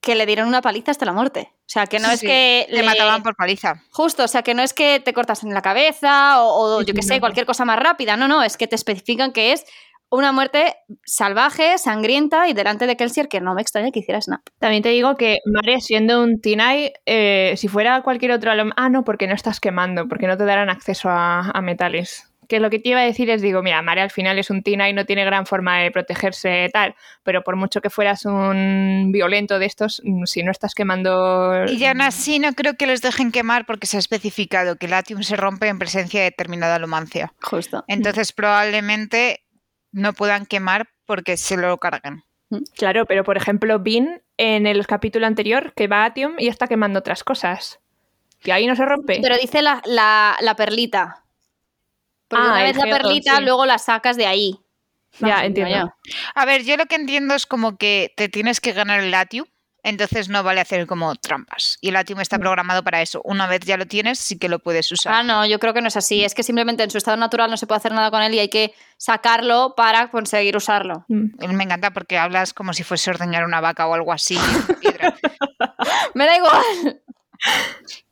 que le dieron una paliza hasta la muerte. O sea, que no Sí, es sí, que Le mataban por paliza. Justo, o sea, que no es que te cortas en la cabeza o, o yo que sé, cualquier cosa más rápida. No, no, es que te especifican que es una muerte salvaje, sangrienta y delante de Kelsier, que no me extraña que hiciera Snap. También te digo que Mare, siendo un Tinai, eh, si fuera cualquier otro alum- Ah, no, porque no estás quemando, porque no te darán acceso a, a metales. Que lo que te iba a decir es, digo, mira, Mare al final es un Tinai, no tiene gran forma de protegerse tal, pero por mucho que fueras un violento de estos, mm, si no estás quemando... Y aún así no creo que les dejen quemar porque se ha especificado que el Latium se rompe en presencia de determinada lumancia. Justo. Entonces probablemente no puedan quemar porque se lo cargan. Claro, pero por ejemplo, Bean en el capítulo anterior que va a Atium y está quemando otras cosas. Que ahí no se rompe. Pero dice la, la- la perlita. Porque Ah, una vez la perlita, sí. luego la sacas de ahí. Ya, Vamos, entiendo. A ver, yo lo que entiendo es como que te tienes que ganar el Latium, entonces no vale hacer como trampas. Y el Latium está programado para eso. Una vez ya lo tienes, sí que lo puedes usar. Ah, no, yo creo que no es así. Es que simplemente en su estado natural no se puede hacer nada con él y hay que sacarlo para conseguir usarlo. Mm. Me encanta porque hablas como si fuese ordeñar una vaca o algo así. Me da igual.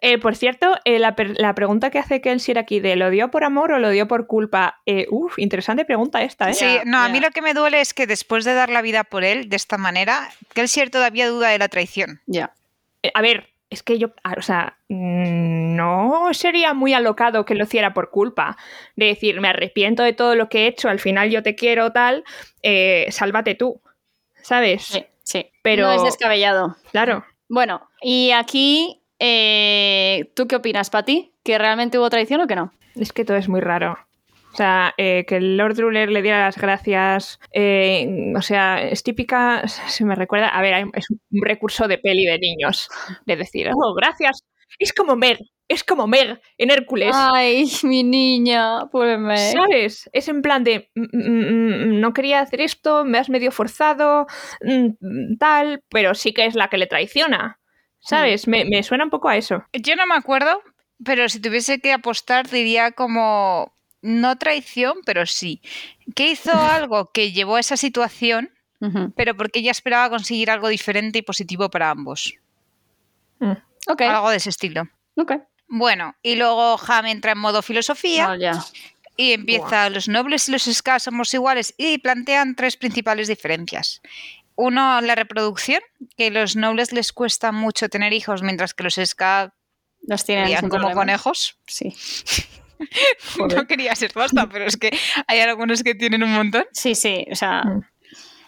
Eh, por cierto, eh, la, pregunta que hace Kelsier aquí de ¿lo dio por amor o lo dio por culpa? Eh, uf, interesante pregunta esta, ¿eh? Sí, no, a mí lo que me duele es que después de dar la vida por él de esta manera, Kelsier todavía duda de la traición. Ya. Eh, a ver, es que yo, ah, o sea, mm, no sería muy alocado que lo hiciera por culpa. De decir, me arrepiento de todo lo que he hecho, al final yo te quiero, tal, eh, sálvate tú, ¿sabes? Sí, sí. Pero- No es descabellado. Claro. Bueno, y aquí, eh, ¿tú qué opinas, Pati? ¿Que realmente hubo traición o que no? Es que todo es muy raro. O sea, eh, que el Lord Ruler le diera las gracias. eh, o sea, es típica. Se me recuerda. A ver, es un recurso de peli de niños. De decir, oh, gracias. Es como Meg. Es como Meg en Hércules. Ay, mi niña, pobre Meg. ¿Sabes? Es en plan de. mm, mm, mm, no quería hacer esto, me has medio forzado, tal, pero sí que es la que le traiciona. ¿Sabes? Me, me suena un poco a eso. Yo no me acuerdo, pero si tuviese que apostar diría como no traición, pero sí. Que hizo algo que llevó a esa situación, pero porque ella esperaba conseguir algo diferente y positivo para ambos. Mm. Ok, Algo de ese estilo. ok. Bueno, y luego Ham entra en modo filosofía ya. y empieza los nobles y los ska somos iguales y plantean tres principales diferencias. Uno, la reproducción, que los nobles les cuesta mucho tener hijos, mientras que los ska Los tienen como problema. conejos. Sí. No quería ser basta, pero es que hay algunos que tienen un montón. Sí, sí, o sea, Mm.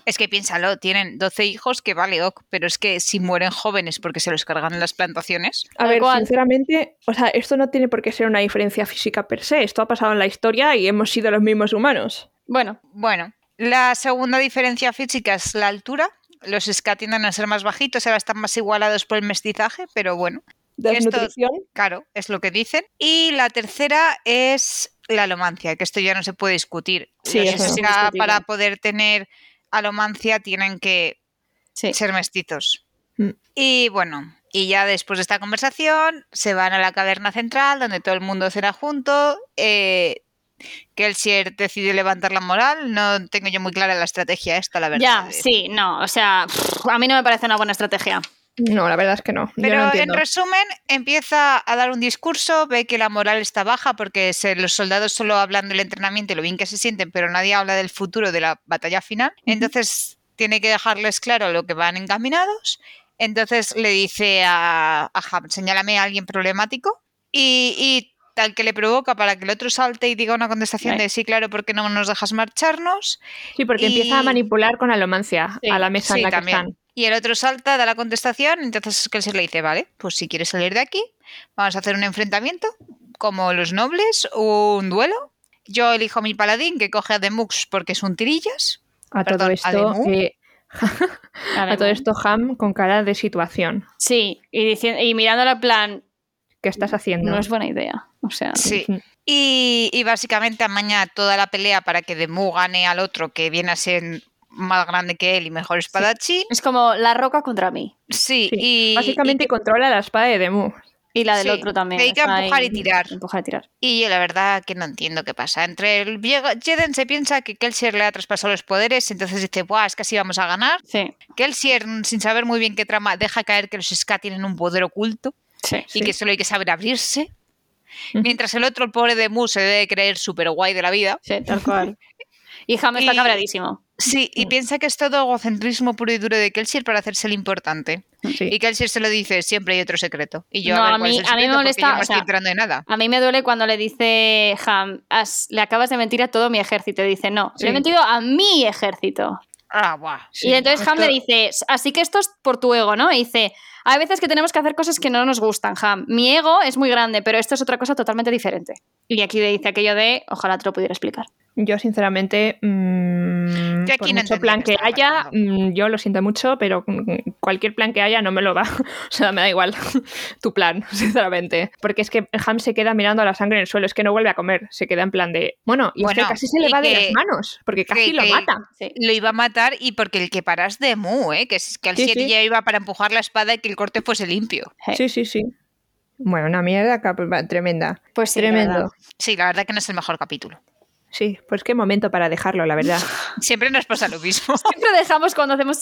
Es que piénsalo, tienen 12 hijos que vale, ok, pero es que si mueren jóvenes porque se los cargan en las plantaciones. A ver, sinceramente, o sea, esto no tiene por qué ser una diferencia física per se. Esto ha pasado en la historia y hemos sido los mismos humanos. Bueno, Bueno, la segunda diferencia física es la altura. Los ska tienden a ser más bajitos, ahora están más igualados por el mestizaje, pero bueno, Desnutrición. claro, es lo que dicen. Y la tercera es la alomancia, que esto ya no se puede discutir. Sí, Los eso ska, para poder tener alomancia tienen que sí. ser mestizos. Mm. Y bueno, y ya después de esta conversación se van a la caverna central donde todo el mundo cena junto. Eh, Kelsier decide levantar la moral. No tengo yo muy clara la estrategia esta, la verdad. Ya, Eh, sí, no, o sea, pff, a mí no me parece una buena estrategia. No, la verdad es que no. Yo Pero no en resumen, empieza a dar un discurso, ve que la moral está baja porque se- los soldados solo hablan del entrenamiento y lo bien que se sienten, pero nadie habla del futuro de la batalla final. Entonces tiene que dejarles claro lo que van encaminados. Entonces le dice a, a Ham, señálame a alguien problemático y, y tal que le provoca para que el otro salte y diga una contestación Right. de sí, claro, ¿por qué no nos dejas marcharnos? Sí, porque y- empieza a manipular con alomancia Sí, a la mesa Sí, en la que también. están. Y el otro salta, da la contestación, entonces Kelsier le dice, vale, pues si quieres salir de aquí, vamos a hacer un enfrentamiento, como los nobles, un duelo. Yo elijo mi paladín, que coge a Demux porque es un tirillas. A Perdón, todo esto, eh, a todo esto Ham con cara de situación. Sí, y, diciendo, y mirándola en plan, ¿Qué estás haciendo? no es buena idea. O sea, Sí. Y, y básicamente amaña toda la pelea para que Demu gane al otro, que viene a ser más grande que él y mejor espadachín. es como la roca contra mí. Sí, Sí, y, Básicamente controla la espada de Demu. Y la del Sí, otro también. a está empujar y tirar. Empujar y tirar. Y yo la verdad que no entiendo qué pasa. Entre el viejo Jeden se piensa que Kelsier le ha traspasado los poderes, entonces dice, Buah, es que así vamos a ganar. Sí, Kelsier, sin saber muy bien qué trama, deja caer que los Ska tienen un poder oculto sí. y que solo hay que saber abrirse. Mientras el otro, el pobre de Mu, se debe creer súper guay de la vida. Sí, tal cual. Y Ham está cabradísimo. Sí, y piensa que es todo egocentrismo puro y duro de Kelsier para hacerse el importante. Sí. Y Kelsier se lo dice, siempre hay otro secreto. Y yo, No, a, ver, a ¿cuál es mí- el a mí me molesta, yo no o estoy sea, de nada. A mí me duele cuando le dice Ham, "Has- le acabas de mentir a todo mi ejército. Y dice, no, le he Sí. mentido a mi ejército. Ah, buah. y entonces Ham esto- le dice, así que esto es por tu ego, ¿no? Y dice, hay veces que tenemos que hacer cosas que no nos gustan, Ham. Mi ego es muy grande, pero esto es otra cosa totalmente diferente. Y aquí le dice aquello de, ojalá te lo pudiera explicar. Yo, sinceramente, mm, Yo aquí por no mucho plan que haya, mm, yo lo siento mucho, pero mm, cualquier plan que haya no me lo va. O sea, me da igual tu plan, sinceramente. Porque es que Ham se queda mirando a la sangre en el suelo, es que no vuelve a comer. Se queda en plan de. Bueno, y es que casi se le va de las manos, porque casi que- lo que- mata. Sí. Lo iba a matar y porque el que paras de Mu, ¿eh? que es que al Sí, 7 sí. ya iba para empujar la espada y que el corte fuese limpio. Sí, sí, sí. Bueno, una mierda tremenda. Pues la Tremendo. Sí, la verdad que no es el mejor capítulo. Sí, pues qué momento para dejarlo, la verdad. Siempre nos pasa lo mismo. Siempre dejamos cuando hacemos...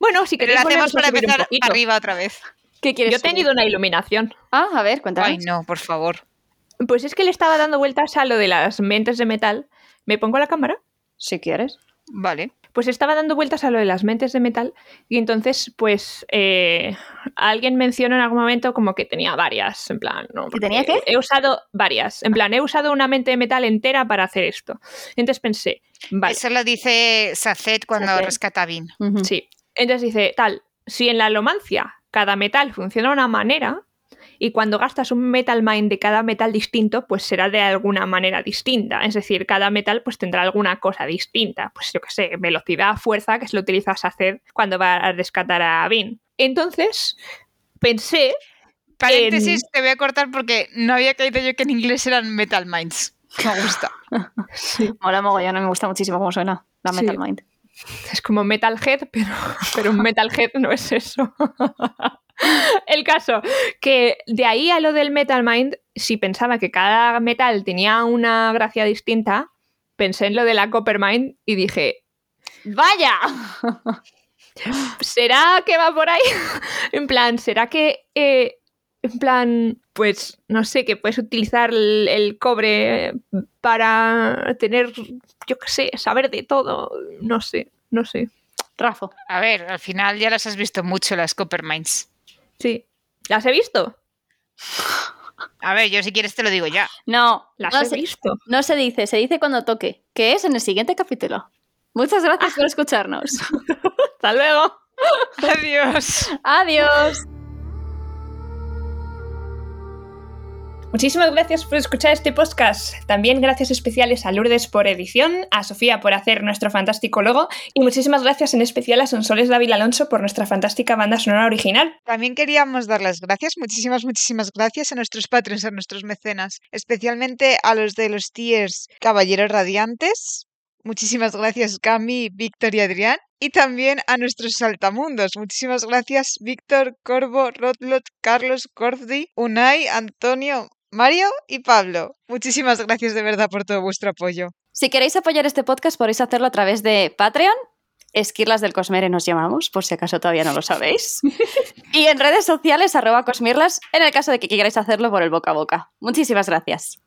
Bueno, si Pero queréis lo hacemos para empezar arriba otra vez. ¿Qué quieres Yo he tenido una iluminación. Ah, a ver, cuéntanos. Ay, no, por favor. Pues es que le estaba dando vueltas a lo de las mentes de metal. ¿Me pongo la cámara? Si quieres. Vale. Pues estaba dando vueltas a lo de las mentes de metal y entonces, pues, eh, alguien mencionó en algún momento como que tenía varias, en plan, ¿no? ¿Que tenía qué? He usado varias, en plan, he usado una mente de metal entera para hacer esto. Entonces pensé, vale, Eso lo dice Sacet cuando Saced. rescata a Vin. Sí. Entonces dice, tal, si en la alomancia cada metal funciona de una manera y cuando gastas un metal mind de cada metal distinto, pues será de alguna manera distinta. Es decir, cada metal pues tendrá alguna cosa distinta. Pues yo qué sé, velocidad, fuerza, que se lo utilizas a hacer cuando va a rescatar a Vin. Entonces, pensé, Paréntesis, te voy a cortar porque no había caído yo que en inglés eran Metal Minds. Me gusta. Mola mogollón, me gusta muchísimo cómo suena la Sí. Metal Mind. es como Metalhead, pero, pero un Metalhead no es eso. El caso, que de ahí a lo del Metal Mind, si pensaba que cada metal tenía una gracia distinta, pensé en lo de la Copper Mind y dije, ¡Vaya! ¿será que va por ahí? en plan, ¿será que, eh, en plan, pues, no sé, que puedes utilizar el, el cobre para tener, yo qué sé, saber de todo? No sé, no sé. Rafo. A ver, al final ya las has visto mucho las Copper Minds. Sí. ¿Las he visto? A ver, yo si quieres te lo digo ya. No, Las no he se, visto. no se dice, se dice cuando toque. Que es en el siguiente capítulo. Muchas gracias por escucharnos. Hasta luego. Adiós. Adiós. Muchísimas gracias por escuchar este podcast. También gracias especiales a Lourdes por edición, a Sofía por hacer nuestro fantástico logo y muchísimas gracias en especial a Sonsoles David Alonso por nuestra fantástica banda sonora original. También queríamos dar las gracias, muchísimas, muchísimas gracias a nuestros patrons, a nuestros mecenas, especialmente a los de los tiers Caballeros Radiantes. Muchísimas gracias, Cami, Víctor y Adrián. Y también a nuestros saltamundos. Muchísimas gracias, Víctor, Corvo, Rotlot, Carlos, Cordi, Unai, Antonio, Mario y Pablo. Muchísimas gracias de verdad por todo vuestro apoyo. Si queréis apoyar este podcast, podéis hacerlo a través de Patreon. Esquirlas del Cosmere nos llamamos, por si acaso todavía no lo sabéis. y en redes sociales, arroba Cosmirlas, en el caso de que queráis hacerlo por el boca a boca. Muchísimas gracias.